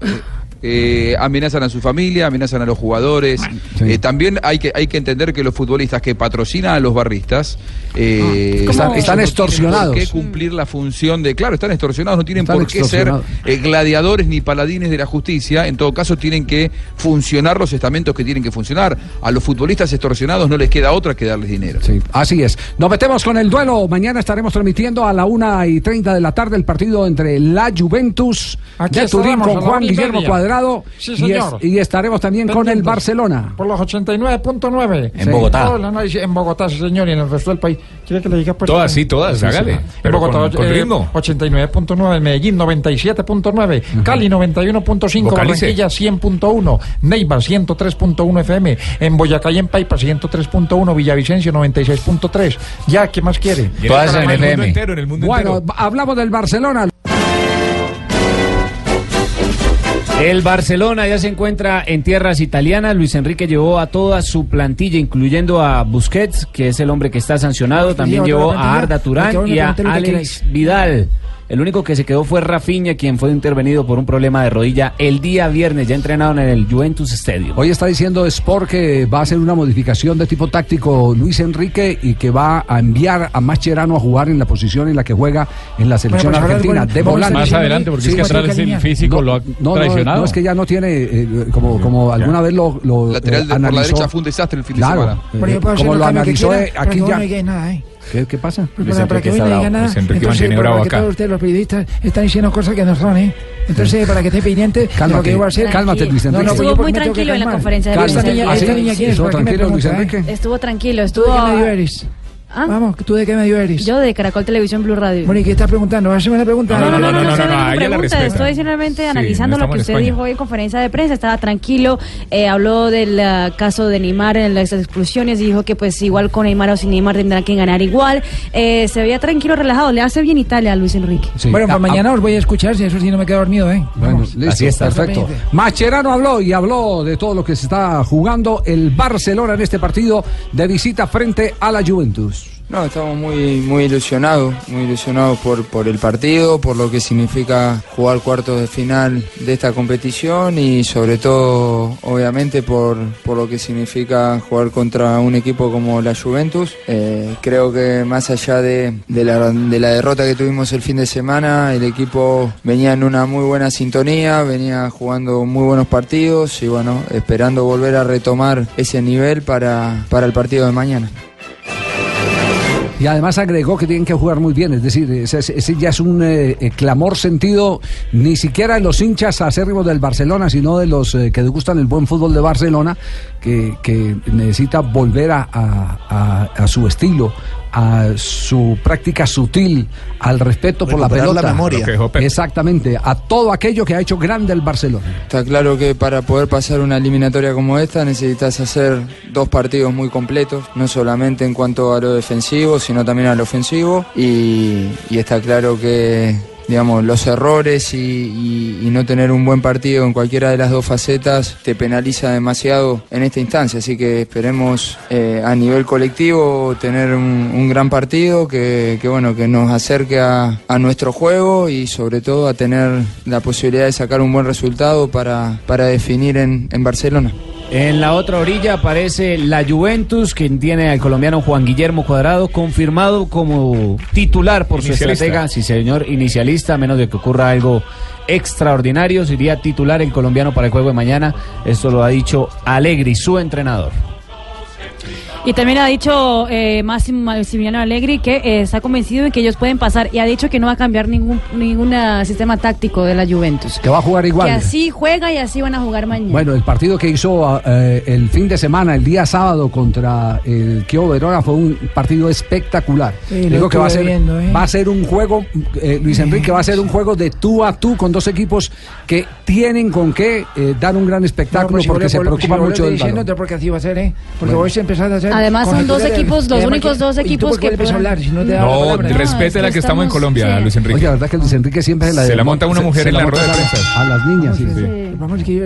Speaker 10: eh, amenazan a su familia, amenazan a los jugadores. Eh, también hay que, hay que entender que los futbolistas que patrocinan a los barristas eh,
Speaker 6: Ah, Están- están
Speaker 10: no
Speaker 6: extorsionados.
Speaker 10: Tienen por qué cumplir la función de. Claro, están extorsionados, no tienen
Speaker 6: Están
Speaker 10: por qué ser eh, gladiadores ni paladines de la justicia. En todo caso, tienen que funcionar los estamentos que tienen que funcionar. A los futbolistas extorsionados no les queda otra que darles dinero.
Speaker 6: Sí, así es. Nos metemos con el duelo. Mañana estaremos transmitiendo a la una y 30 de la tarde el partido entre la Juventus
Speaker 7: Aquí
Speaker 6: de Turín con Juan Guillermo
Speaker 7: media.
Speaker 6: Cuadrado.
Speaker 7: Sí,
Speaker 6: y, es-
Speaker 7: señor.
Speaker 6: y estaremos también con el
Speaker 7: Pendientes.
Speaker 6: Barcelona.
Speaker 7: Por los 89.9.
Speaker 8: En Bogotá.
Speaker 7: El análisis en Bogotá, sí, señor, y en el resto del país. ¿Quiere que le diga? Pues,
Speaker 8: Todas, sí, todas, hágale.
Speaker 7: En
Speaker 8: Pero
Speaker 7: Bogotá,
Speaker 8: con- con
Speaker 7: eh,
Speaker 8: ritmo.
Speaker 7: 89.9, Medellín 97.9, Cali 91.5,
Speaker 8: Vocalice.
Speaker 7: Barranquilla 100.1, Neiva 103.1 FM, en Boyacá y en Paipa 103.1, Villavicencio 96.3. Ya, ¿qué más quiere?
Speaker 8: Todas en el mundo entero, en el mundo
Speaker 6: Bueno,
Speaker 8: entero.
Speaker 6: hablamos del Barcelona.
Speaker 16: El Barcelona ya se encuentra en tierras italianas. Luis Enrique llevó a toda su plantilla, incluyendo a Busquets, que es el hombre que está sancionado. También llevó a. Arda Turán y a Alex Vidal. El único que se quedó fue Rafinha, quien fue intervenido por un problema de rodilla el día viernes, ya entrenaron en el Juventus Stadium.
Speaker 6: Hoy está diciendo Sport que va a hacer una modificación de tipo táctico Luis Enrique y que va a enviar a Mascherano a jugar en la posición en la que juega en la selección
Speaker 7: Bueno,
Speaker 6: argentina,
Speaker 7: el
Speaker 6: de volante.
Speaker 12: Más adelante, porque
Speaker 6: Sí,
Speaker 12: es que atrás el físico lo ha
Speaker 6: No, no,
Speaker 12: traicionado.
Speaker 6: no, es que ya no tiene, eh, como, como alguna vez lo, lo
Speaker 10: Lateral
Speaker 6: eh,
Speaker 10: de- por la
Speaker 6: analizó.
Speaker 10: derecha fue un desastre el fin de
Speaker 6: Claro,
Speaker 10: semana.
Speaker 6: eh, como lo analizó
Speaker 7: quiera,
Speaker 6: eh, aquí ya.
Speaker 7: no nada, ¿eh?
Speaker 6: ¿Qué, qué pasa?
Speaker 7: Pues
Speaker 8: Luis
Speaker 7: para, para que
Speaker 8: Enrique
Speaker 7: hoy no diga nada. Entonces, para
Speaker 8: bravo
Speaker 7: que
Speaker 8: acá.
Speaker 7: todos ustedes, los periodistas, están diciendo cosas que no son, ¿eh? Entonces, para que esté pendiente de lo
Speaker 6: Cálmate,
Speaker 7: que voy a hacer.
Speaker 6: cálmate, Luis
Speaker 7: No, no,
Speaker 6: Enrique.
Speaker 7: pues yo
Speaker 9: Estuvo muy
Speaker 7: que
Speaker 9: tranquilo en la conferencia de prensa.
Speaker 7: niña,
Speaker 9: ¿Ah,
Speaker 7: esta niña quién es,
Speaker 6: ¿Estuvo
Speaker 7: ¿Para qué me
Speaker 6: tranquilo Luis? Enrique?
Speaker 9: Estuvo tranquilo,
Speaker 7: ¿Tú
Speaker 9: estuvo...
Speaker 7: eres? Vamos, ¿tú de qué medio eres?
Speaker 9: Yo de Caracol Televisión Blue Radio.
Speaker 7: Bueno, ¿y qué estás preguntando? Haceme la pregunta.
Speaker 9: No, no, no, no, no,
Speaker 8: no,
Speaker 9: no,
Speaker 8: la
Speaker 9: pregunta. Estoy simplemente
Speaker 8: Sí,
Speaker 9: analizando
Speaker 8: no
Speaker 9: lo que usted dijo hoy en conferencia de prensa. Estaba tranquilo, eh, habló del ah, caso de Neymar en las expulsiones, dijo que pues igual con Neymar o sin Neymar tendrán que ganar igual. Eh, se veía tranquilo, relajado. Le hace bien Italia a Luis Enrique.
Speaker 7: Bueno,
Speaker 6: Ah,
Speaker 7: para mañana os voy a escuchar, si eso sí no me quedo dormido, ¿eh?
Speaker 6: Bueno,
Speaker 7: Vamos.
Speaker 6: listo, perfecto. Macherano habló y habló de todo lo que se está jugando el Barcelona en este partido de visita frente a la Juventus.
Speaker 19: No, estamos muy, muy ilusionados, muy ilusionados por, por el partido, por lo que significa jugar cuartos de final de esta competición y sobre todo, obviamente, por, por lo que significa jugar contra un equipo como la Juventus. Eh, creo que más allá de, de la, de la derrota que tuvimos el fin de semana, el equipo venía en una muy buena sintonía, venía jugando muy buenos partidos y bueno, esperando volver a retomar ese nivel para, para el partido de mañana.
Speaker 6: Y además agregó que tienen que jugar muy bien, es decir, ese, ese ya es un eh, eh, clamor sentido ni siquiera de los hinchas acérrimos del Barcelona, sino de los eh, que gustan el buen fútbol de Barcelona, que, que necesita volver a, a- su estilo, a su práctica sutil, al respeto por la
Speaker 14: Recuperar la
Speaker 6: pelota.
Speaker 14: memoria.
Speaker 6: Exactamente, a todo aquello que ha hecho grande el Barcelona.
Speaker 19: Está claro que para poder pasar una eliminatoria como esta necesitas hacer dos partidos muy completos, no solamente en cuanto a lo defensivo, sino también al ofensivo. Y, y está claro que digamos, los errores y, y- no tener un buen partido en cualquiera de las dos facetas te penaliza demasiado en esta instancia. Así que esperemos eh, a nivel colectivo tener un, un gran partido que, que, bueno, que nos acerque a, a nuestro juego y sobre todo a tener la posibilidad de sacar un buen resultado para, para definir en, en Barcelona.
Speaker 16: En la otra orilla aparece la Juventus, quien tiene al colombiano Juan Guillermo Cuadrado confirmado como titular por su estratega, sí señor, inicialista, a menos de que ocurra algo extraordinario, sería titular el colombiano para el juego de mañana. Esto lo ha dicho Alegri, su entrenador.
Speaker 9: Y también ha dicho eh, Máximo Maximiliano Allegri que eh, está convencido de que ellos pueden pasar y ha dicho que no va a cambiar ningún ningún ah, sistema táctico de la Juventus.
Speaker 6: Que va a jugar igual.
Speaker 9: Que así juega y así van a jugar mañana.
Speaker 6: Bueno, el partido que hizo eh, el fin de semana, el día sábado contra el Kio Verona fue un partido espectacular.
Speaker 7: Sí,
Speaker 6: Digo que va a ser,
Speaker 7: viendo, ¿eh?
Speaker 6: va a ser un juego, eh, Luis Enrique, va a ser un juego de tú a tú con dos equipos que tienen con qué eh, dar un gran espectáculo porque se preocupan mucho del balón.
Speaker 7: diciendo, porque así va a ser, ¿eh? Porque
Speaker 6: Bueno.
Speaker 7: vos empezás a hacer.
Speaker 9: Además, son dos equipos, los únicos dos
Speaker 7: ¿y tú
Speaker 9: equipos que
Speaker 7: empiezas a
Speaker 9: pueden-
Speaker 7: hablar si no te da la
Speaker 8: respete que estamos en Colombia, Luis Enrique.
Speaker 6: Oye, la verdad que Luis Enrique siempre se la,
Speaker 8: Se la monta una mujer en la rueda de
Speaker 6: a-
Speaker 8: prensa.
Speaker 6: A las niñas, sí.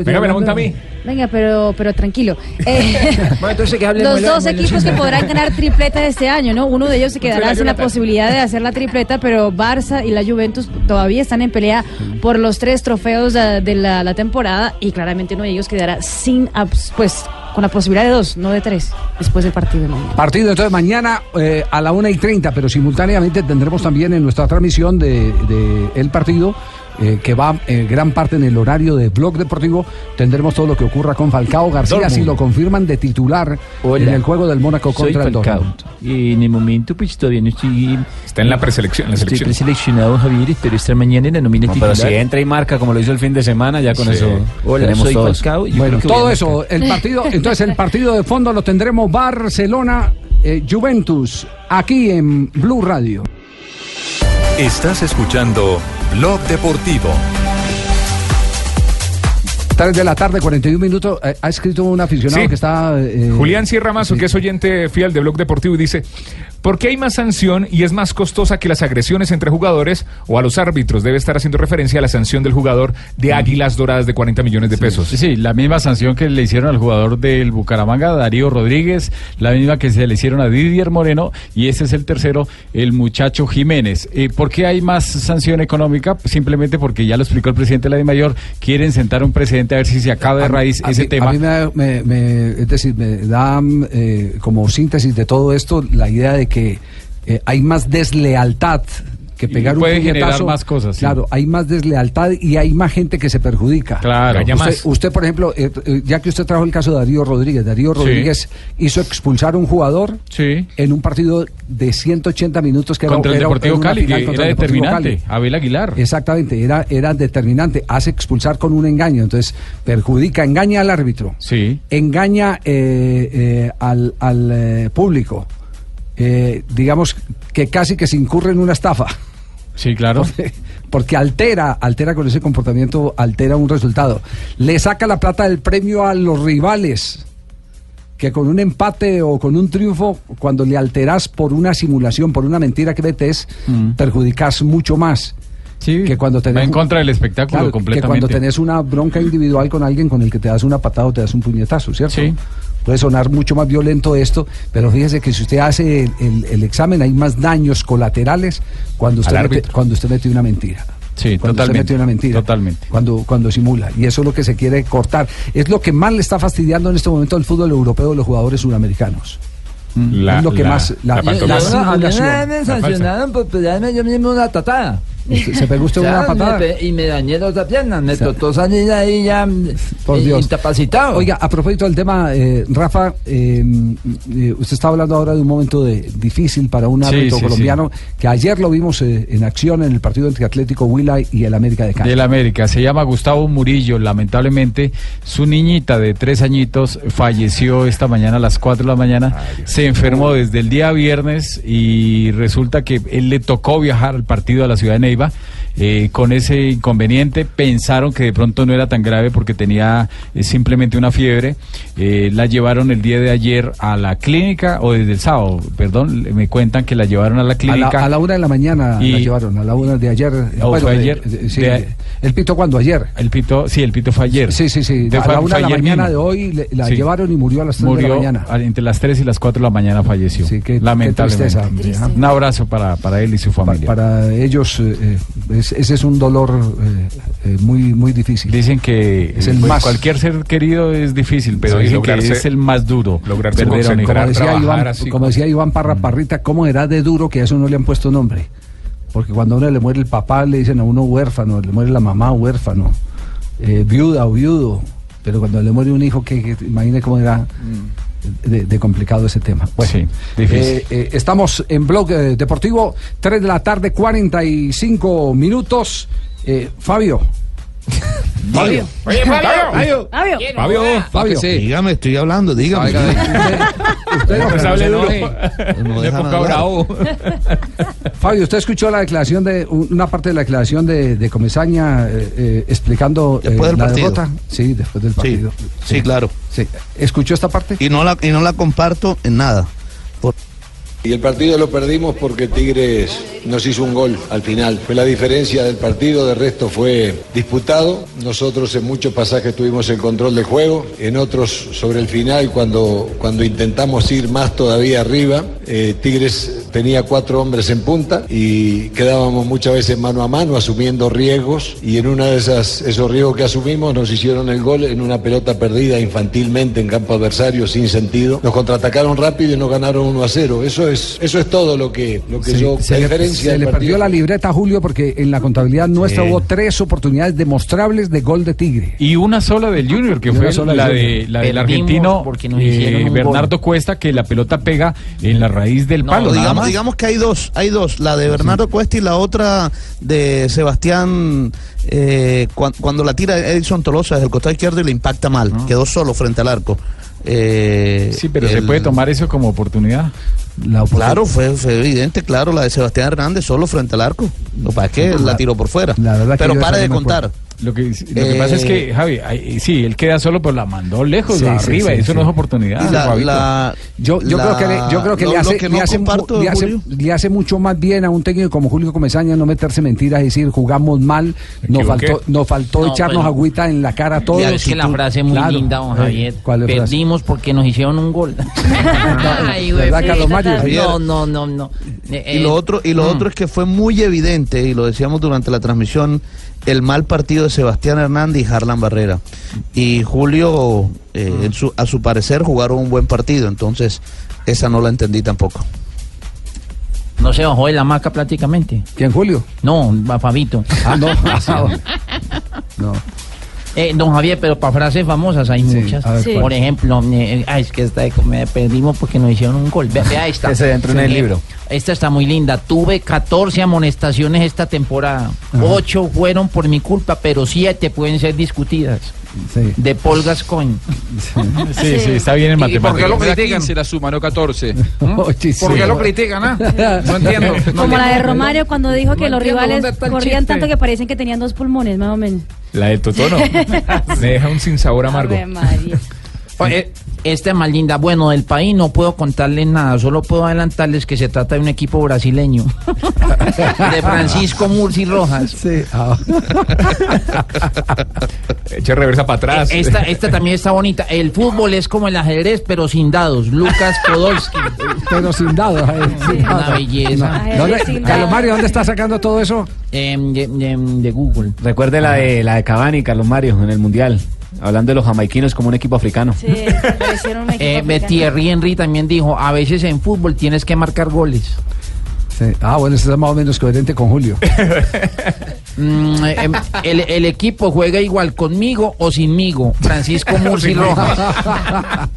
Speaker 8: Venga, me la monta a mí.
Speaker 9: Venga, pero, pero tranquilo. Eh,
Speaker 7: Bueno, entonces que hable
Speaker 9: los dos equipos que podrán ganar tripleta este año, ¿no? Uno de ellos se quedará sin la posibilidad de hacer la tripleta, pero Barça y la Juventus todavía están en pelea por los tres trofeos de la, la temporada y claramente uno de ellos quedará sin, abs- pues, con la posibilidad de dos, no de tres, después del partido de mañana.
Speaker 6: Partido entonces mañana eh, a la 1 y 30, pero simultáneamente tendremos también en nuestra transmisión de, de el partido, eh, que va eh, gran parte en el horario de Blog Deportivo, tendremos todo lo que ocurra con Falcao García,
Speaker 11: Dortmund.
Speaker 6: si lo confirman de titular en el juego del Mónaco
Speaker 11: Soy
Speaker 6: contra el. Dortmund.
Speaker 11: Y en el momento, pues todavía no estoy.
Speaker 8: Está en la preselección. en la
Speaker 11: Estoy preseleccionado, Javier. Espero estar mañana en la nómina
Speaker 16: No,
Speaker 11: titular.
Speaker 16: pero si entra y marca como lo hizo el fin de semana, ya con
Speaker 11: Sí.
Speaker 16: eso
Speaker 11: Hola,
Speaker 16: tenemos
Speaker 11: soy
Speaker 16: todos.
Speaker 11: Falcao y yo
Speaker 6: Bueno, todo
Speaker 11: a
Speaker 6: eso, el partido, entonces el partido de fondo lo tendremos Barcelona, eh, Juventus, aquí en Blue Radio.
Speaker 1: Estás escuchando Blog Deportivo.
Speaker 6: 3 de la tarde, 41 minutos. eh, ha escrito un aficionado
Speaker 8: Sí.
Speaker 6: que está. eh,
Speaker 8: Julián Sierra Mazo, que es oyente fiel de Blog Deportivo, y dice: ¿Por qué hay más sanción y es más costosa que las agresiones entre jugadores o a los árbitros? Debe estar haciendo referencia a la sanción del jugador de Águilas Doradas de 40 millones de pesos.
Speaker 12: Sí, sí, la misma sanción que le hicieron al jugador del Bucaramanga, Darío Rodríguez, la misma que se le hicieron a Didier Moreno, y ese es el tercero, el muchacho Jiménez. Eh, ¿Por qué hay más sanción económica? Simplemente porque ya lo explicó el presidente de la DIMAYOR, quieren sentar un precedente a ver si se acaba de raíz
Speaker 6: a
Speaker 12: ese
Speaker 6: mí-
Speaker 12: tema.
Speaker 6: A mí me, me- me- es decir, me da eh, como síntesis de todo esto la idea de que eh, hay más deslealtad que
Speaker 12: Y
Speaker 6: pegar un
Speaker 12: puede generar
Speaker 6: puñetazo.
Speaker 12: más cosas, sí.
Speaker 6: Claro, hay más deslealtad y hay más gente que se perjudica.
Speaker 12: Claro.
Speaker 6: Usted,
Speaker 8: más.
Speaker 6: usted, por ejemplo, eh, eh, ya que usted trajo el caso de Darío Rodríguez, Darío
Speaker 12: Sí.
Speaker 6: Rodríguez hizo expulsar a un jugador
Speaker 12: Sí.
Speaker 6: en un partido de 180 minutos que era-
Speaker 12: Contra el
Speaker 6: era-
Speaker 12: Deportivo
Speaker 6: era
Speaker 12: Cali,
Speaker 6: final
Speaker 12: que
Speaker 6: contra
Speaker 12: era
Speaker 6: el Deportivo
Speaker 12: determinante.
Speaker 6: Cali.
Speaker 12: Abel Aguilar.
Speaker 6: Exactamente, era, era determinante. Hace expulsar con un engaño, entonces perjudica, engaña al árbitro,
Speaker 12: Sí.
Speaker 6: engaña eh, eh, al, al, eh, público. Eh, digamos que casi que se incurre en una estafa.
Speaker 12: Sí, claro.
Speaker 6: Porque, porque altera, altera con ese comportamiento, altera un resultado. Le saca la plata del premio a los rivales que con un empate o con un triunfo, cuando le alteras por una simulación, por una mentira que metes,
Speaker 12: Mm.
Speaker 6: perjudicas mucho más.
Speaker 12: Sí,
Speaker 6: que cuando tenés
Speaker 12: va en contra del espectáculo
Speaker 6: Claro, Que
Speaker 12: completamente.
Speaker 6: cuando tenés una bronca individual con alguien con el que te das una patada o te das un puñetazo, ¿cierto? Puede sonar mucho más violento esto, pero fíjese que si usted hace el, el- el examen hay más daños colaterales cuando usted, mete, cuando usted mete una mentira.
Speaker 12: Sí,
Speaker 6: cuando
Speaker 12: totalmente.
Speaker 6: usted mete una mentira.
Speaker 12: Totalmente.
Speaker 6: Cuando, cuando simula. Y eso es lo que se quiere cortar. Es lo que más le está fastidiando en este momento al fútbol europeo de los jugadores sudamericanos.
Speaker 12: La-
Speaker 6: es lo que
Speaker 12: la-
Speaker 6: más. La,
Speaker 12: la
Speaker 6: la.
Speaker 13: A mí una vez me sancionaron por pegarme yo mismo una tatada.
Speaker 6: ¿Se- pegó usted una patada?
Speaker 13: me pe- y me dañé dos piernas. Me tocó salir ahí ya
Speaker 6: Por
Speaker 13: eh,
Speaker 6: Dios.
Speaker 13: incapacitado.
Speaker 6: Oiga, a propósito del tema, eh, Rafa, eh, eh, usted está hablando ahora de un momento de, difícil para un árbitro
Speaker 12: sí,
Speaker 6: colombiano que ayer lo vimos eh, en acción en el partido entre Atlético Huila y el América de Cali.
Speaker 12: Del América, se llama Gustavo Murillo, lamentablemente su niñita de tres añitos falleció esta mañana a las 4 de la mañana, se enfermó desde el día viernes y resulta que él le tocó viajar al partido a la ciudad de Neiva. Neiva eh, con ese inconveniente pensaron que de pronto no era tan grave porque tenía eh, simplemente una fiebre. Eh, la llevaron el día de ayer a la clínica, o desde el sábado, perdón, me cuentan que la llevaron a la
Speaker 6: A la,
Speaker 12: clínica.
Speaker 6: a la una de la mañana
Speaker 12: Y-
Speaker 6: la llevaron, a la una de ayer.
Speaker 12: ¿O fue
Speaker 6: de-
Speaker 12: ayer?
Speaker 6: de- sí,
Speaker 12: De-
Speaker 6: ¿El pito cuándo? ¿Ayer?
Speaker 12: El pito, sí, el pito fue ayer.
Speaker 6: Sí, sí, sí.
Speaker 12: De-
Speaker 6: a
Speaker 12: fue-
Speaker 6: la una de la mañana
Speaker 12: mismo.
Speaker 6: de hoy le- la
Speaker 12: Sí.
Speaker 6: llevaron y murió a las tres de la
Speaker 12: Murió
Speaker 6: mañana.
Speaker 12: entre las 3 y las 4 de la mañana falleció. Lamentablemente.
Speaker 6: tristeza, hombre, ¿ah?
Speaker 12: Un abrazo para, para él y su familia.
Speaker 6: Para ellos eh, eh, es- ese es un dolor eh, eh, muy muy difícil.
Speaker 12: Dicen que
Speaker 6: Es el
Speaker 12: pues,
Speaker 6: más-
Speaker 12: cualquier ser querido es difícil, pero
Speaker 8: Sí,
Speaker 12: dicen que es el más duro.
Speaker 8: lograrse
Speaker 12: perder
Speaker 6: como decía, Iván,
Speaker 8: así
Speaker 6: como decía Iván Parra Parrita, ¿cómo era de duro que a eso no le han puesto nombre? Porque cuando a uno le muere el papá, le dicen a uno huérfano, le muere la mamá huérfano, eh, viuda o viudo. Pero cuando le muere un hijo, que, que imagine cómo era de, de complicado ese tema. Bueno,
Speaker 12: Sí,
Speaker 6: eh, eh, estamos en Blog eh, Deportivo, 3 de la tarde, 45 minutos. Eh, Fabio. Fabio.
Speaker 14: Oye, Fabio.
Speaker 9: Fabio.
Speaker 6: Fabio. Fabio.
Speaker 14: Dígame, estoy hablando, dígame.
Speaker 6: Usted no,
Speaker 8: hable duro.
Speaker 14: No.
Speaker 6: Fabio, usted escuchó la declaración de una parte de la declaración de, de Comesaña eh, eh, explicando eh,
Speaker 14: Después del
Speaker 6: la
Speaker 14: partido.
Speaker 6: derrota. Sí, después del partido.
Speaker 14: Sí, claro.
Speaker 6: Sí. ¿Escuchó esta parte?
Speaker 14: Y no la, y no la comparto en nada. Por-
Speaker 20: Y el partido lo perdimos porque Tigres nos hizo un gol al final. Fue la diferencia del partido, de resto fue disputado. Nosotros en muchos pasajes tuvimos el control del juego, en otros sobre el final cuando, cuando intentamos ir más todavía arriba, eh, Tigres tenía cuatro hombres en punta y quedábamos muchas veces mano a mano asumiendo riesgos y en una de esas esos riesgos que asumimos nos hicieron el gol en una pelota perdida infantilmente en campo adversario sin sentido. Nos contraatacaron rápido y nos ganaron 1 a 0. Eso es eso es todo lo que lo que
Speaker 6: Sí,
Speaker 20: yo
Speaker 6: se
Speaker 20: la
Speaker 6: le,
Speaker 20: diferencia
Speaker 6: se le
Speaker 20: partido.
Speaker 6: perdió la libreta a Julio porque en la contabilidad nuestra hubo tres oportunidades demostrables de gol de Tigre.
Speaker 12: Y una sola del Junior, que
Speaker 6: Y
Speaker 12: fue
Speaker 6: sola
Speaker 12: la,
Speaker 6: del
Speaker 12: de, la del argentino
Speaker 7: porque nos
Speaker 12: eh, Bernardo
Speaker 7: gol.
Speaker 12: Cuesta, que la pelota pega en la raíz del
Speaker 14: No,
Speaker 12: palo.
Speaker 14: digamos, digamos que hay dos, hay dos, la de Bernardo Cuesta y la otra de Sebastián eh, cuan- cuando la tira Edison Tolosa desde el costado izquierdo y le impacta mal, quedó solo frente al arco. Eh,
Speaker 12: Sí, pero se puede tomar eso como oportunidad.
Speaker 6: La
Speaker 14: Claro, fue, fue evidente, claro, la de Sebastián Hernández solo frente al arco. Lo que pasa es que la tiró por fuera.
Speaker 6: La verdad que
Speaker 14: Pero
Speaker 6: yo
Speaker 14: pare de contar.
Speaker 12: Lo que, lo que
Speaker 14: Eh,
Speaker 12: pasa es que, Javi, ay, sí, él queda solo, pero la mandó lejos,
Speaker 6: Sí, sí,
Speaker 12: arriba,
Speaker 6: sí,
Speaker 12: eso
Speaker 6: sí.
Speaker 12: no es oportunidad.
Speaker 14: La- la-
Speaker 6: Yo, yo
Speaker 14: la-
Speaker 6: creo que le, yo creo que
Speaker 14: lo-
Speaker 6: le hace,
Speaker 14: que
Speaker 6: le hace mu-
Speaker 14: comparto,
Speaker 6: le hace-
Speaker 14: Julio.
Speaker 6: le hace mucho más bien a un técnico como Julio Comesaña no meterse mentiras y decir jugamos mal, nos faltó, nos faltó
Speaker 7: No,
Speaker 6: echarnos
Speaker 7: pero-
Speaker 6: agüita en la cara a todos.
Speaker 7: Es que la frase es muy
Speaker 6: Claro.
Speaker 7: linda, don
Speaker 6: Eh,
Speaker 7: Javier.
Speaker 6: ¿Cuál es la frase?
Speaker 7: Perdimos porque nos hicieron un gol. Ay, güey,
Speaker 6: ¿Verdad, Carlos Mario?
Speaker 7: No, no, no, no. Eh,
Speaker 14: Y lo
Speaker 7: eh,
Speaker 14: otro, y lo
Speaker 7: mm.
Speaker 14: otro es que fue muy evidente, y lo decíamos durante la transmisión, el mal partido de Sebastián Hernández y Harlan Barrera. Y Julio, eh, en su- a su parecer, jugaron un buen partido, entonces esa no la entendí tampoco.
Speaker 7: No se bajó de la maca prácticamente.
Speaker 6: ¿Quién, Julio?
Speaker 7: No, Fabito.
Speaker 6: Ah, no. no.
Speaker 7: Eh, don Javier, pero para frases famosas hay
Speaker 6: Sí,
Speaker 7: muchas.
Speaker 6: ver, Sí.
Speaker 7: Por ejemplo, eh, ay, es que esta de- me perdimos porque nos hicieron un gol. Ve- Vea esta.
Speaker 15: Ese entró en el
Speaker 7: Eh,
Speaker 15: libro.
Speaker 7: Esta está muy linda. Tuve 14 amonestaciones esta temporada. Ocho fueron por mi culpa, pero siete pueden ser discutidas.
Speaker 6: Sí.
Speaker 7: De Paul Gascoigne.
Speaker 12: Sí, sí, está bien en
Speaker 10: ¿Y por qué
Speaker 12: matemáticas.
Speaker 10: lo critican? Se la suma, no 14.
Speaker 7: ¿Por qué lo critican, ah? No entiendo. no
Speaker 9: Como la de. Romario cuando dijo que
Speaker 7: No
Speaker 9: los rivales corrían tanto que parecían que tenían dos pulmones, más o menos.
Speaker 8: La del Totono. Me deja un sinsabor amargo.
Speaker 7: Oye, Esta es más linda. Bueno, del país no puedo contarles nada, solo puedo adelantarles que se trata de un equipo brasileño. de Francisco Murci Rojas.
Speaker 6: Sí.
Speaker 8: Echa reversa para atrás.
Speaker 7: Esta, esta también está bonita. El fútbol es como el ajedrez, pero sin dados. Lucas Podolski.
Speaker 6: Pero sin dados. eh, sin
Speaker 7: Una
Speaker 6: dados.
Speaker 7: belleza.
Speaker 6: No. ¿Dónde- Carlos Mario, ¿dónde está sacando todo eso?
Speaker 7: Em, de, de- de Google.
Speaker 16: Recuerde la de, la de Cavani, Carlos Mario, en el Mundial. Hablando de los jamaiquinos como un equipo africano.
Speaker 9: Sí, parecieron un equipo
Speaker 7: Eh,
Speaker 9: africano.
Speaker 7: Thierry Henry también dijo, a veces en fútbol tienes que marcar goles.
Speaker 6: Sí. Ah, bueno, eso es más o menos coherente con Julio.
Speaker 7: Mm, eh, em, el, el equipo juega igual conmigo o sinmigo. Francisco Murci Rojas.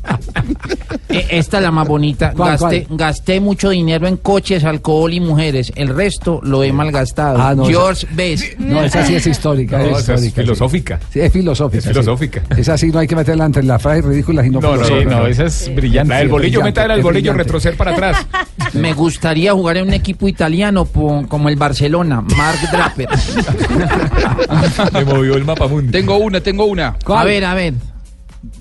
Speaker 7: Eh, Esta es la más bonita.
Speaker 6: ¿Cuál,
Speaker 7: gasté, gasté mucho dinero en coches, alcohol y mujeres. El resto lo he malgastado.
Speaker 6: Ah, no,
Speaker 7: George Best.
Speaker 6: No, esa sí es histórica.
Speaker 8: No,
Speaker 6: es
Speaker 8: esa es
Speaker 6: sí.
Speaker 8: filosófica.
Speaker 6: Sí, es filosófica.
Speaker 8: Es
Speaker 6: sí.
Speaker 8: filosófica.
Speaker 6: Esa sí no hay que meterla entre las frases ridículas y no,
Speaker 8: No, no, esa es brillante. La del bolillo, al bolillo,
Speaker 6: brillante.
Speaker 8: retroceder para atrás.
Speaker 7: Me gustaría jugar en un equipo italiano como el Barcelona. Mark Draper.
Speaker 8: Me movió el mapa mundo.
Speaker 10: Tengo una, tengo una.
Speaker 7: A ver, a ver.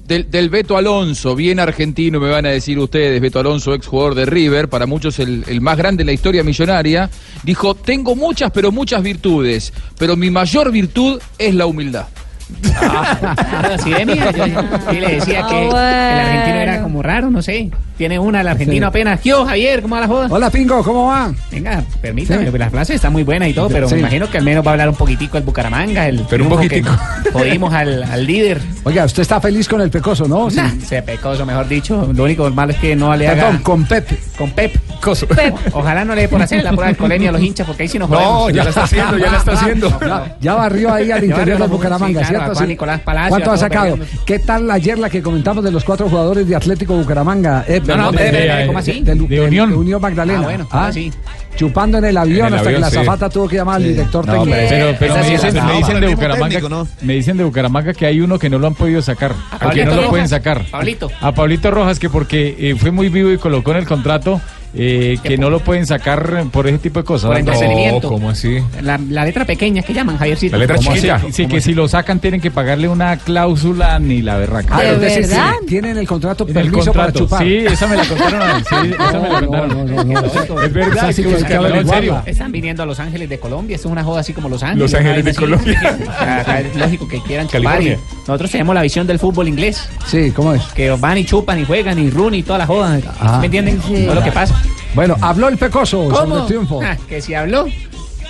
Speaker 10: Del, del Beto Alonso, bien argentino, me van a decir ustedes, Beto Alonso, ex jugador de River, para muchos el, el más grande en la historia millonaria, dijo, tengo muchas, pero muchas virtudes, pero mi mayor virtud es la humildad.
Speaker 21: Claro, sí, de yo le decía que
Speaker 9: Ah,
Speaker 21: el argentino era
Speaker 9: bueno.
Speaker 21: como raro, no sé. Tiene una, el argentino
Speaker 6: Sí.
Speaker 21: apenas. ¿Qué Javier? ¿Cómo va la joda?
Speaker 6: Hola, Pingo, ¿cómo va?
Speaker 21: Venga, permítame,
Speaker 6: Sí.
Speaker 21: pues, la frase está muy buena y todo, pero
Speaker 6: Sí.
Speaker 21: me imagino que al menos va a hablar un poquitico el Bucaramanga, el
Speaker 8: Pero un poquitico.
Speaker 21: Jodimos al, al líder.
Speaker 6: Oiga, usted está feliz con el pecoso, ¿no? Sí.
Speaker 21: Nah, se pecoso, mejor dicho. Lo único malo es que no le haga...
Speaker 6: Perdón, con Pep.
Speaker 21: Con Pep.
Speaker 8: Coso.
Speaker 21: Ojalá no le dé por hacer la prueba de alcoholemia a los hinchas, porque ahí sí nos
Speaker 8: No,
Speaker 21: jodemos.
Speaker 8: ya la está haciendo, ya la está haciendo.
Speaker 6: Ya, ya barrió ahí al interior
Speaker 21: la-
Speaker 6: Bucaramanga, ¿cierto?
Speaker 21: Juan Nicolás Palacio,
Speaker 6: ¿Cuánto ha sacado? ¿Qué tal ayer la que comentamos de los cuatro jugadores de Atlético Bucaramanga? Eh,
Speaker 21: No, no, espere,
Speaker 6: de-
Speaker 21: espere,
Speaker 6: de-
Speaker 21: ¿cómo así?
Speaker 6: de-
Speaker 12: De
Speaker 6: de-
Speaker 12: Unión.
Speaker 6: Unión Magdalena.
Speaker 21: Ah, bueno, ¿cómo así?
Speaker 6: Chupando en el avión
Speaker 8: En el
Speaker 6: hasta que la
Speaker 8: sí.
Speaker 6: zafata tuvo que llamar al director
Speaker 12: No,
Speaker 6: técnico.
Speaker 12: pero, me dicen, me de Bucaramanga,
Speaker 14: técnico, ¿no?
Speaker 12: me dicen de Bucaramanga que hay uno que no lo han podido sacar, a que
Speaker 21: Pablito
Speaker 12: no lo
Speaker 21: Rojas.
Speaker 12: pueden sacar.
Speaker 21: Pablito.
Speaker 12: A Pablito Rojas que porque eh, fue muy vivo y colocó en el contrato eh, que no lo pueden sacar por ese tipo de cosas.
Speaker 21: Por
Speaker 12: ¿no?
Speaker 21: entonces-
Speaker 8: No,
Speaker 21: Entretenimiento.
Speaker 8: ¿cómo así?
Speaker 21: La, la letra pequeña que llaman, Javiercito.
Speaker 8: La letra
Speaker 12: ¿Cómo
Speaker 8: chiquita.
Speaker 12: así? Sí, que si lo sacan tienen que pagarle una cláusula ni la berraca.
Speaker 6: Ah,
Speaker 9: ¿De
Speaker 6: decir,
Speaker 9: verdad?
Speaker 6: sí, tienen el contrato
Speaker 12: En el
Speaker 6: permiso para
Speaker 12: contrato,
Speaker 6: chupar.
Speaker 12: sí, esa me la contaron sí, esa me la contaron.
Speaker 6: no, no, no, no.
Speaker 12: Es verdad,
Speaker 6: que que
Speaker 12: en serio.
Speaker 21: Están viniendo a Los Ángeles de Colombia. Es una joda así como Los Ángeles.
Speaker 8: Los Ángeles de. Colombia.
Speaker 21: O sea, acá es lógico que quieran chupar. Nosotros tenemos la visión del fútbol inglés.
Speaker 6: Sí, ¿cómo es?
Speaker 21: Que van y chupan y juegan y run y toda la joda.
Speaker 6: Ah.
Speaker 21: ¿Me entienden?
Speaker 9: Sí.
Speaker 21: No es lo que pasa.
Speaker 6: Bueno, habló el pecoso sobre el triunfo.
Speaker 21: Ah, que si habló,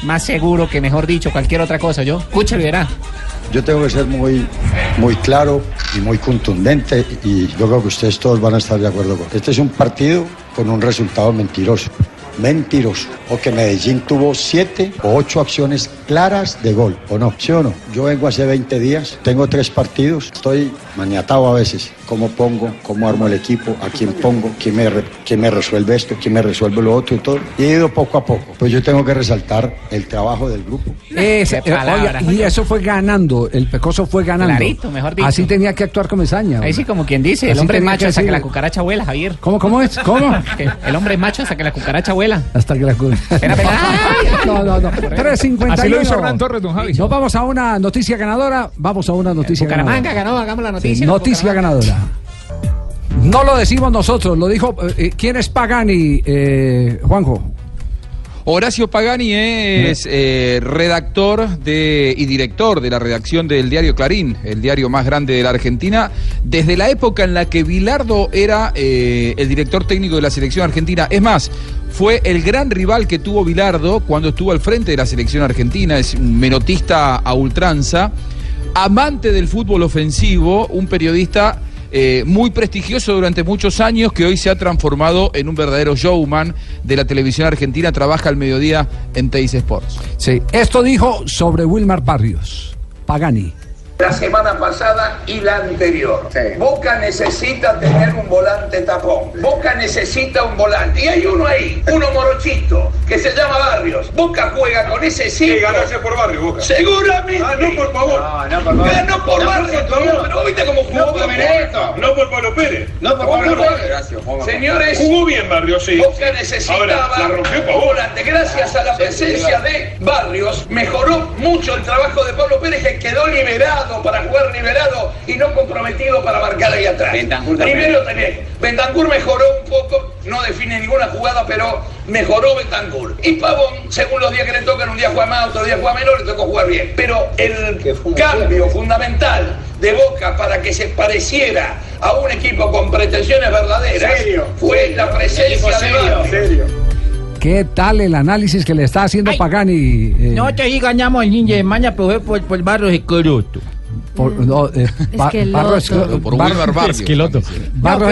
Speaker 21: más seguro que mejor dicho cualquier otra cosa. Yo, escúchalo y verá.
Speaker 22: Yo tengo que ser muy, muy claro y muy contundente y yo creo que ustedes todos van a estar de acuerdo con. Este es un partido con un resultado mentiroso. Mentiroso. O que Medellín tuvo siete o ocho acciones claras de gol, ¿o no? ¿Sí o no? Yo vengo hace 20 días, tengo tres partidos, estoy maniatado a veces. ¿Cómo pongo? ¿Cómo armo el equipo? ¿A quién pongo? ¿Quién me, quién me resuelve esto? ¿Quién me resuelve lo otro y todo? Y he ido poco a poco. Pues yo tengo que resaltar el trabajo del grupo.
Speaker 21: Qué
Speaker 6: eh,
Speaker 21: palabra.
Speaker 6: oiga, y eso fue ganando, el pecoso fue ganando.
Speaker 21: Clarito, mejor dicho.
Speaker 6: Así tenía que actuar Comesaña.
Speaker 21: Ahí sí, como quien dice, el hombre es macho
Speaker 6: que
Speaker 21: hasta que la cucaracha vuela, Javier.
Speaker 6: ¿Cómo, cómo es? ¿Cómo?
Speaker 21: El hombre es macho hasta que la cucaracha vuela.
Speaker 6: Hasta que la cu-
Speaker 21: Espera, espera.
Speaker 6: No, no, no. 351.
Speaker 8: Así lo hizo Hernán Torres, don Javi.
Speaker 6: Nos vamos a una noticia ganadora. Vamos a una noticia
Speaker 21: Bucaramanga
Speaker 6: ganadora.
Speaker 21: ganó, hagamos la
Speaker 6: Sí,
Speaker 21: noticia.
Speaker 6: noticia ganadora. No lo decimos nosotros, lo dijo. eh, ¿Quién es Pagani, eh, Juanjo?
Speaker 10: Horacio Pagani es eh, redactor de, y director de la redacción del diario Clarín, el diario más grande de la Argentina, desde la época en la que Bilardo era eh, el director técnico de la selección argentina. Es más, fue el gran rival que tuvo Bilardo cuando estuvo al frente de la selección argentina, es un menotista a ultranza, amante del fútbol ofensivo, un periodista eh, muy prestigioso durante muchos años que hoy se ha transformado en un verdadero showman de la televisión argentina, trabaja al mediodía en Teis Sports.
Speaker 6: Sí, esto dijo sobre Wilmar Barrios. Pagani.
Speaker 23: La semana pasada y la anterior. Boca necesita tener un volante tapón. Boca necesita un volante. Y hay uno ahí, uno morochito, que se llama Barrios. Boca juega con ese sí.
Speaker 24: Que ganarse por Barrios, Boca.
Speaker 23: Seguramente.
Speaker 24: Ah, no, por favor.
Speaker 23: No, no, por favor. Ganó por
Speaker 24: No,
Speaker 23: Barrios,
Speaker 24: por favor.
Speaker 23: pero viste cómo jugó
Speaker 24: No por
Speaker 23: Benedetto.
Speaker 24: No por Pablo Pérez.
Speaker 23: No por Pablo Pérez. Señores,
Speaker 24: Jugó bien Barrios, sí.
Speaker 23: Boca necesitaba
Speaker 24: Ahora, la rompió
Speaker 23: un volante. Gracias a la presencia de Barrios, mejoró mucho el trabajo de Pablo Pérez, que quedó liberado para jugar liberado y no comprometido para marcar ahí atrás. Primero tenés, Bentancur mejoró un poco, no define ninguna jugada, pero mejoró Bentancur. Y Pavón, según los días que le tocan, un día juega más, otro día juega menos, le tocó jugar bien. Pero el cambio fundamental de Boca para que se pareciera a un equipo con pretensiones verdaderas
Speaker 24: Serio,
Speaker 23: fue la presencia de Barrios.
Speaker 6: ¿Qué tal el análisis que le está haciendo Pagani? eh,
Speaker 7: Nosotros sí ganamos el ninja de maña, pero fue por, por barro de coroto.
Speaker 6: Por- no, eh, Ba-
Speaker 7: Esqueloto.
Speaker 6: Barro Esqueloto.
Speaker 7: Por Wilmar Barrios.
Speaker 6: Esqueloto. Barro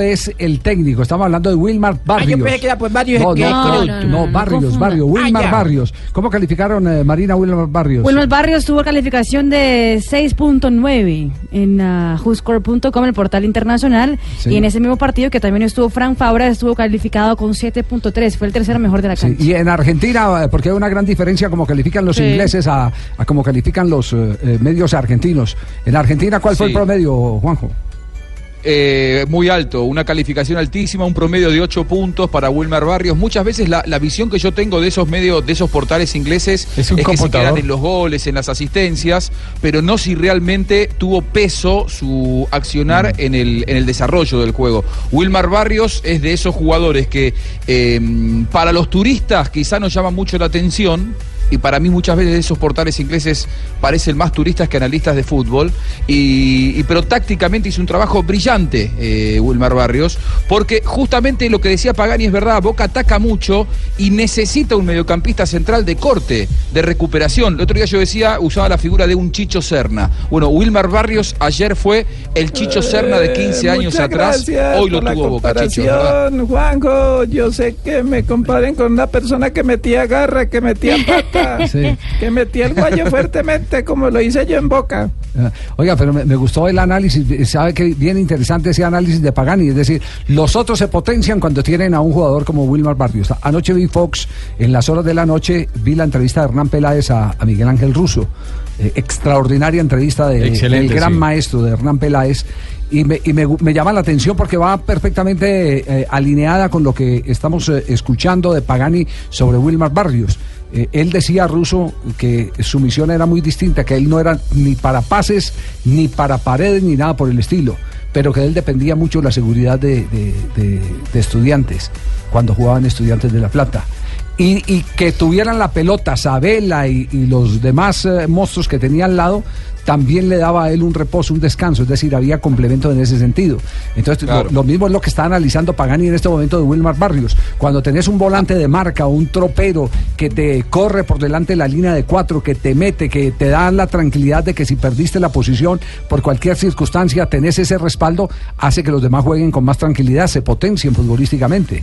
Speaker 6: es el técnico. Estamos hablando de Wilmar
Speaker 7: Ah,
Speaker 6: Barrios.
Speaker 7: yo pensé que era por Barrios
Speaker 6: No,
Speaker 7: Esqueloto.
Speaker 6: no,
Speaker 7: No,
Speaker 6: no,
Speaker 7: no, no, no
Speaker 6: Barrios. Barrios. Wilmar
Speaker 7: Ah, ya.
Speaker 6: Barrios. ¿Cómo calificaron, eh, Marina, Wilmar Barrios?
Speaker 9: Wilmer Barrios tuvo calificación de 6.9 en uh, el portal internacional.
Speaker 6: Sí.
Speaker 9: Y en ese mismo partido que también estuvo Frank Fabra, estuvo calificado con 7.3. Fue el tercero mejor de la
Speaker 6: Sí,
Speaker 9: cancha.
Speaker 6: y en Argentina, eh, porque hay una gran diferencia como califican los
Speaker 9: Sí.
Speaker 6: ingleses a, a como califican los eh, eh, medios argentinos. En Argentina, ¿cuál fue el promedio, Juanjo?
Speaker 10: eh, muy alto, una calificación altísima, un promedio de 8 puntos para Wilmer Barrios. Muchas veces la, la visión que yo tengo de esos medios, de esos portales ingleses,
Speaker 12: Es un
Speaker 10: que se quedan en los goles, en las asistencias, pero no si realmente tuvo peso su accionar en, el, en el desarrollo del juego. Wilmar Barrios es de esos jugadores que eh, para los turistas quizá nos llama mucho la atención. Y para mí muchas veces esos portales ingleses parecen más turistas que analistas de fútbol. Y, y- pero tácticamente hizo un trabajo brillante eh, Wilmar Barrios, porque justamente lo que decía Pagani es verdad, Boca ataca mucho y necesita un mediocampista central de corte, de recuperación. El otro día yo decía, usaba la figura de un Chicho Serna. Bueno, Wilmar Barrios ayer fue el Chicho Serna de 15 años
Speaker 25: Muchas
Speaker 10: atrás, hoy lo tuvo Boca, Chicho, ¿verdad?
Speaker 25: comparación, Juanjo. Yo sé que me comparen con una persona que metía garra, que metía pata,
Speaker 6: Sí.
Speaker 25: que metía el guayo fuertemente, como lo hice yo en Boca.
Speaker 6: Ah, Oiga, pero me, me gustó el análisis, sabe que bien interesante ese análisis de Pagani, es decir, los otros se potencian cuando tienen a un jugador como Wilmar Barrios. Anoche vi Fox, en las horas de la noche, vi la entrevista de Hernán Peláez a, a Miguel Ángel Russo, Eh, extraordinaria entrevista de, del gran
Speaker 12: sí.
Speaker 6: maestro de Hernán Peláez. Y, me, y me gu- me llama la atención porque va perfectamente eh, alineada con lo que estamos eh, escuchando de Pagani sobre Wilmar Barrios. Eh, él decía Russo que su misión era muy distinta, que él no era ni para pases, ni para paredes, ni nada por el estilo, pero que él dependía mucho la seguridad de- de estudiantes cuando jugaban estudiantes de La Plata. Y, y que tuvieran la pelota, Sabela y, y los demás eh, monstruos que tenía al lado, también le daba a él un reposo, un descanso, es decir, había complemento en ese sentido. Entonces,
Speaker 10: Claro.
Speaker 6: lo, lo mismo es lo que está analizando Pagani en este momento de Wilmar Barrios. Cuando tenés un volante de marca o un tropero que te corre por delante de la línea de cuatro, que te mete, que te da la tranquilidad de que si perdiste la posición por cualquier circunstancia, tenés ese respaldo, hace que los demás jueguen con más tranquilidad, se potencien futbolísticamente.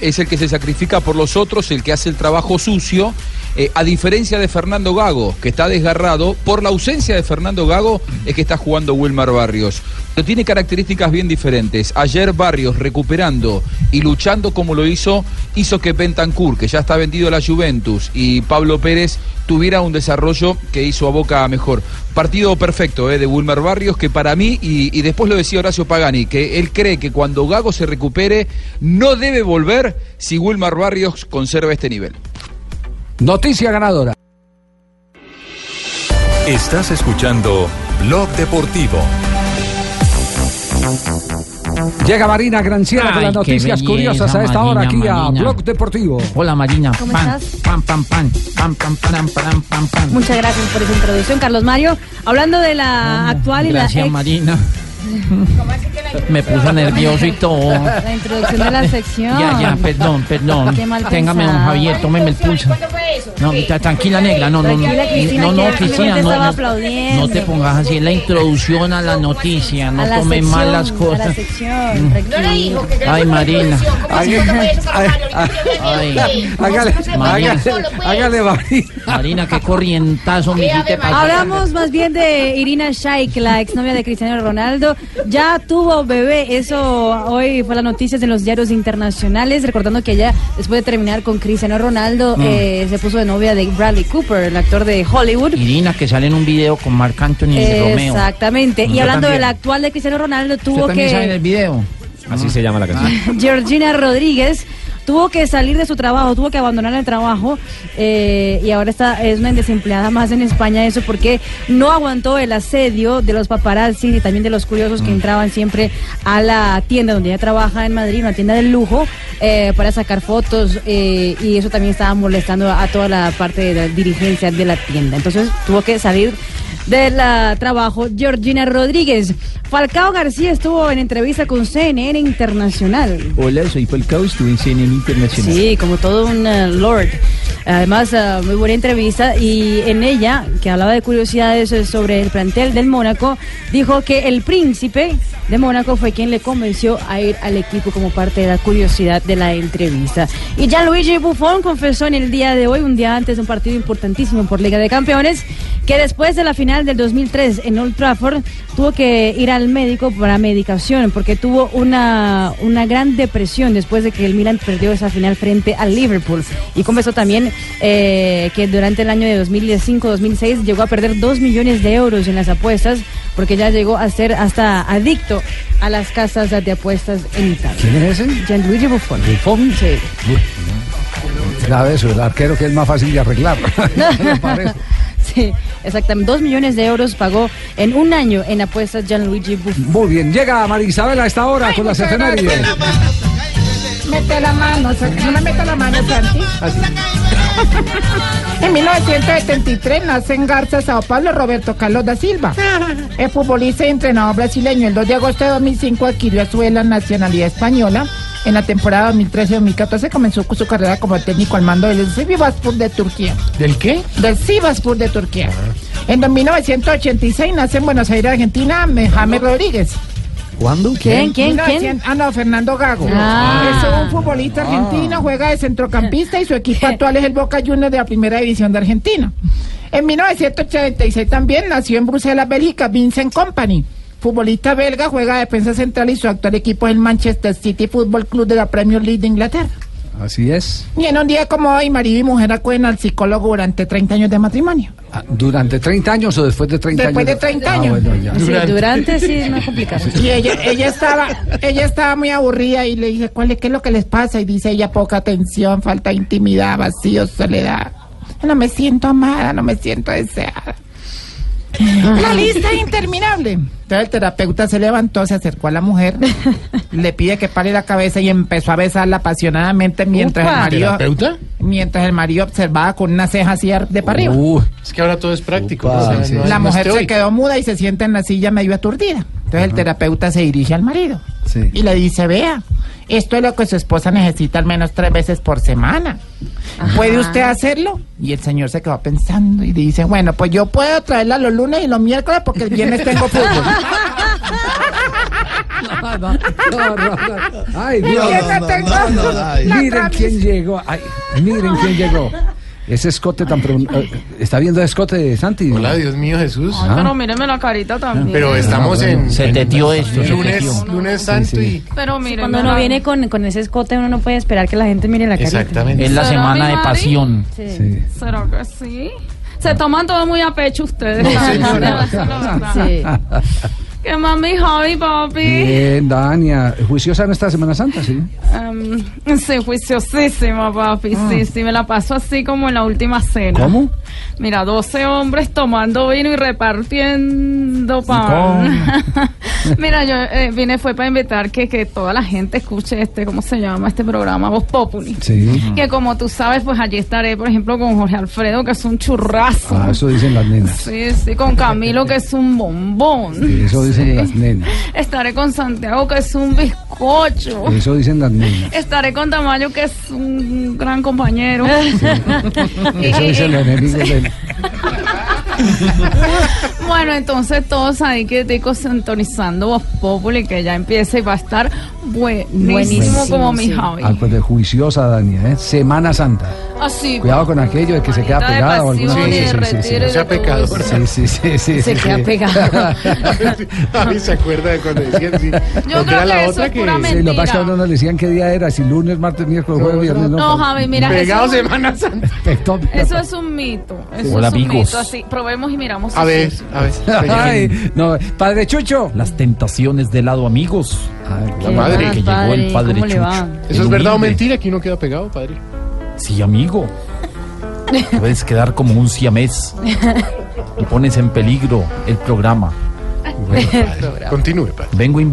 Speaker 10: Es el que se sacrifica por los otros, el que hace el trabajo sucio, eh, a diferencia de Fernando Gago, que está desgarrado. Por la ausencia de Fernando Gago es que está jugando Wilmar Barrios. Pero tiene características bien diferentes. Ayer Barrios recuperando y luchando como lo hizo, hizo que Bentancur, que ya está vendido a la Juventus, y Pablo Pérez tuviera un desarrollo que hizo a Boca mejor. Partido perfecto eh, de Wilmer Barrios, que para mí, y, y después lo decía Horacio Pagani, que él cree que cuando Gago se recupere, no debe volver si Wilmer Barrios conserva este nivel.
Speaker 6: Noticia ganadora.
Speaker 1: Estás escuchando Blog Deportivo.
Speaker 6: Llega Marina Granciera con las noticias
Speaker 7: belleza,
Speaker 6: curiosas a esta hora aquí
Speaker 7: Marina,
Speaker 6: a. Blog Deportivo.
Speaker 7: Hola Marina.
Speaker 9: ¿Cómo
Speaker 7: Pan,
Speaker 9: estás?
Speaker 7: Pam, pam, pam, pam, pam, pam, pam, pam, pam.
Speaker 9: Muchas gracias por esa introducción, Carlos Mario. Hablando de la actual y la
Speaker 7: Gracias
Speaker 9: ex-
Speaker 7: Marina. Me puso nervioso y todo.
Speaker 9: La introducción de la sección.
Speaker 7: Ya, ya, perdón, perdón.
Speaker 9: Qué mal
Speaker 7: Téngame, don. Javier, tómeme el pulso. No, tranquila, negra, no, no, no.
Speaker 9: Tranquila, Cristina,
Speaker 7: No,
Speaker 9: que
Speaker 7: no,
Speaker 9: la gente
Speaker 7: no,
Speaker 9: estaba
Speaker 7: no,
Speaker 9: aplaudiendo.
Speaker 7: no te pongas así. Es la introducción a la noticia. No
Speaker 9: a la
Speaker 7: tomes mal las
Speaker 9: A la
Speaker 7: cosas.
Speaker 9: sección, tranquilo.
Speaker 7: Ay, Marina.
Speaker 6: Hágale, hágale,
Speaker 7: Marina.
Speaker 6: hágale, hágale, Marina.
Speaker 7: Marina, qué corrientazo me hiciste pasar.
Speaker 9: Hablamos más bien de Irina Shayk, la exnovia de Cristiano Ronaldo, Ya tuvo bebé. Eso hoy fue las noticias en los diarios internacionales. Recordando que ella, después de terminar con Cristiano Ronaldo,
Speaker 7: Mm.
Speaker 9: eh, se puso de novia de Bradley Cooper, el actor de Hollywood.
Speaker 7: Irina, que sale en un video con Marc Anthony y Romeo.
Speaker 9: Exactamente. Y hablando del actual de Cristiano Ronaldo,
Speaker 7: ¿Usted
Speaker 9: tuvo
Speaker 7: también sale en el
Speaker 9: que.
Speaker 7: video?
Speaker 16: Así se llama la canción.
Speaker 9: Georgina Rodríguez tuvo que salir de su trabajo, tuvo que abandonar el trabajo eh, y ahora está es una desempleada más en España eso porque no aguantó el asedio de los paparazzi y también de los curiosos que entraban siempre a la tienda donde ella trabaja en Madrid, una tienda de lujo eh, para sacar fotos eh, y eso también estaba molestando a toda la parte de la dirigencia de la tienda. Entonces tuvo que salir del trabajo Georgina Rodríguez. Falcao García estuvo en entrevista con CNN Internacional.
Speaker 11: Hola, soy Falcao, estuve en CNN Internacional.
Speaker 9: Sí, como todo un eh, lord. Además, eh, muy buena entrevista y en ella, que hablaba de curiosidades eh, sobre el plantel del Mónaco, dijo que el príncipe de Mónaco fue quien le convenció a ir al equipo como parte de la curiosidad de la entrevista. Y Gianluigi Buffon confesó en el día de hoy, un día antes de un partido importantísimo por Liga de Campeones, que después de la final del 2003 en Old Trafford tuvo que ir al médico para medicación porque tuvo una, una gran depresión después de que el Milan perdió esa final frente al Liverpool. Y confesó también eh, que durante el año de 2005-2006 llegó a perder 2 millones de euros en las apuestas porque ya llegó a ser hasta adicto a las casas de apuestas en Italia.
Speaker 6: ¿Quién es ese?
Speaker 9: Gianluigi Buffon.
Speaker 6: ¿Buffon?
Speaker 9: Sí.
Speaker 6: Grave eso, el arquero que es más fácil de arreglar.
Speaker 9: Sí, exactamente. Dos millones de euros pagó en un año en apuestas Gianluigi Buffon.
Speaker 6: Muy bien, llega Marisabel a esta hora con las efemérides.
Speaker 26: Mete la mano, no me meta la mano, Santi. En 1973 nace en Garza, Sao Paulo, Roberto Carlos da Silva. Es futbolista y entrenador brasileño. El 2 de agosto de 2005 adquirió a su vez la nacionalidad española. En la temporada 2013-2014 comenzó su carrera como técnico al mando del Sivasspor de Turquía.
Speaker 13: ¿Del qué?
Speaker 26: Del Sivasspor de Turquía. En 1986 nace en Buenos Aires, Argentina, James Rodríguez.
Speaker 14: ¿Cuándo?
Speaker 9: ¿Quién? ¿Quién?
Speaker 26: 1900
Speaker 9: ¿Quién?
Speaker 26: Ah, no, Fernando Gago.
Speaker 9: Ah.
Speaker 26: Es un futbolista argentino, juega de centrocampista y su equipo actual es el Boca Juniors de la Primera División de Argentina. En 1986 también nació en Bruselas, Bélgica, Vincent Company. Futbolista belga, juega de defensa central y su actual equipo es el Manchester City Football Club de la Premier League de Inglaterra.
Speaker 6: Así es.
Speaker 26: Y en un día como hoy, marido y mujer acuden al psicólogo durante 30 años de matrimonio.
Speaker 6: Ah, ¿Durante 30 años o después de 30
Speaker 26: Después
Speaker 6: años?
Speaker 26: de 30
Speaker 6: Ah,
Speaker 26: años.
Speaker 6: bueno, ya.
Speaker 9: Sí, durante sí es más complicado.
Speaker 26: Y ella, ella estaba, ella estaba muy aburrida y le dije, ¿cuál es, qué es lo que les pasa? Y dice ella, poca atención, falta de intimidad, vacío, soledad. No me siento amada, no me siento deseada. La lista es interminable. Entonces el terapeuta se levantó, se acercó a la mujer, le pide que pare la cabeza y empezó a besarla apasionadamente mientras el marido,
Speaker 13: ¿Terapeuta?
Speaker 26: mientras el marido observaba con una ceja así de para arriba.
Speaker 6: Uh,
Speaker 13: Es que ahora todo es práctico.
Speaker 26: La
Speaker 13: no
Speaker 26: mujer se quedó muda y se sienta en la silla medio aturdida. Entonces el terapeuta se dirige al marido
Speaker 6: Sí.
Speaker 26: y le dice, vea, esto es lo que su esposa necesita al menos tres veces por semana. ¿Puede usted hacerlo? Y el señor se quedó pensando y dice, bueno, pues yo puedo traerla los lunes y los miércoles porque el viernes tengo fútbol.
Speaker 6: no, no, no, no. Ay,
Speaker 26: El
Speaker 6: Dios.
Speaker 26: viernes tengo la
Speaker 6: Miren quién llegó. Ay, miren quién llegó. Ese escote tan... pro- eh, ¿Está viendo el escote, Santi?
Speaker 13: Hola, Dios mío, Jesús.
Speaker 6: Ah.
Speaker 27: Pero míreme la carita también.
Speaker 13: Pero estamos
Speaker 6: Ah, bueno.
Speaker 13: en.
Speaker 11: Se tetió esto,
Speaker 13: Lunes, lunes santo y.
Speaker 27: Pero míreme
Speaker 9: Cuando uno viene con, con ese escote, uno no puede esperar que la gente mire la carita.
Speaker 13: Exactamente.
Speaker 11: Es la
Speaker 27: ¿Será
Speaker 11: semana de pasión.
Speaker 9: Sí.
Speaker 6: Sí.
Speaker 27: ¿Será que sí? Se toman todo muy a pecho ustedes.
Speaker 13: No,
Speaker 27: es la verdad.
Speaker 9: Sí.
Speaker 27: Que mami, Javi, papi.
Speaker 6: Bien, Dania. ¿Juiciosa en esta Semana Santa, sí?
Speaker 27: Em, sí, juiciosísima, papi. Sí, sí, me la paso así como en la última cena.
Speaker 6: ¿Cómo?
Speaker 27: Mira, 12 hombres tomando vino y repartiendo pan. Mira, yo eh, vine fue para invitar que, que toda la gente escuche este, ¿cómo se llama este programa? Voz Populi.
Speaker 6: Sí.
Speaker 27: Que como tú sabes, pues allí estaré, por ejemplo, con Jorge Alfredo, que es un churrazo.
Speaker 6: Ah, eso dicen las nenas.
Speaker 27: Sí, sí, con Camilo, que es un bombón.
Speaker 6: Sí, Eso dicen las nenas.
Speaker 27: Estaré con Santiago, que es un bizcocho.
Speaker 6: Eso dicen las nenas.
Speaker 27: Estaré con Tamayo, que es un gran compañero.
Speaker 6: Eso dicen los enemigos de él.
Speaker 27: Bueno, entonces todos ahí que estoy sintonizando Voz Populi, que ya empieza y va a estar buenísimo,
Speaker 6: Buenísimo,
Speaker 27: como mi
Speaker 6: sí.
Speaker 27: Javi.
Speaker 6: Ah, pues de juiciosa, Dania, ¿eh? Semana Santa.
Speaker 27: Así.
Speaker 6: Cuidado con aquello de que se queda pegada o alguna cosa. Sea
Speaker 27: todo
Speaker 6: pecador.
Speaker 27: eso.
Speaker 6: Sí, sí, sí, sí.
Speaker 27: Se
Speaker 6: sí,
Speaker 27: queda
Speaker 6: sí.
Speaker 27: pegado.
Speaker 28: Ay, se acuerda de cuando decían sí.
Speaker 27: Yo creo que eso es pura
Speaker 6: Sí, lo que pasa es que a
Speaker 27: mentira.
Speaker 6: no le decían qué día era, si lunes, martes, miércoles, jueves, viernes.
Speaker 27: No, Javi, mira,
Speaker 28: Pegado
Speaker 27: eso,
Speaker 28: Semana Santa.
Speaker 27: eso es un mito. Eso
Speaker 6: Hola,
Speaker 27: es un
Speaker 6: amigos.
Speaker 27: mito. Así, probemos y miramos.
Speaker 28: A ver, a.
Speaker 6: Ay, no, padre Chucho.
Speaker 11: Las tentaciones del lado amigos.
Speaker 28: La madre.
Speaker 11: que llegó el padre Chucho.
Speaker 28: ¿Eso
Speaker 11: El
Speaker 28: es verdad o mentira que uno queda pegado, padre?
Speaker 11: Sí, amigo. Puedes quedar como un siamés y pones en peligro el programa.
Speaker 28: Continúe, padre.
Speaker 11: Vengo a invitar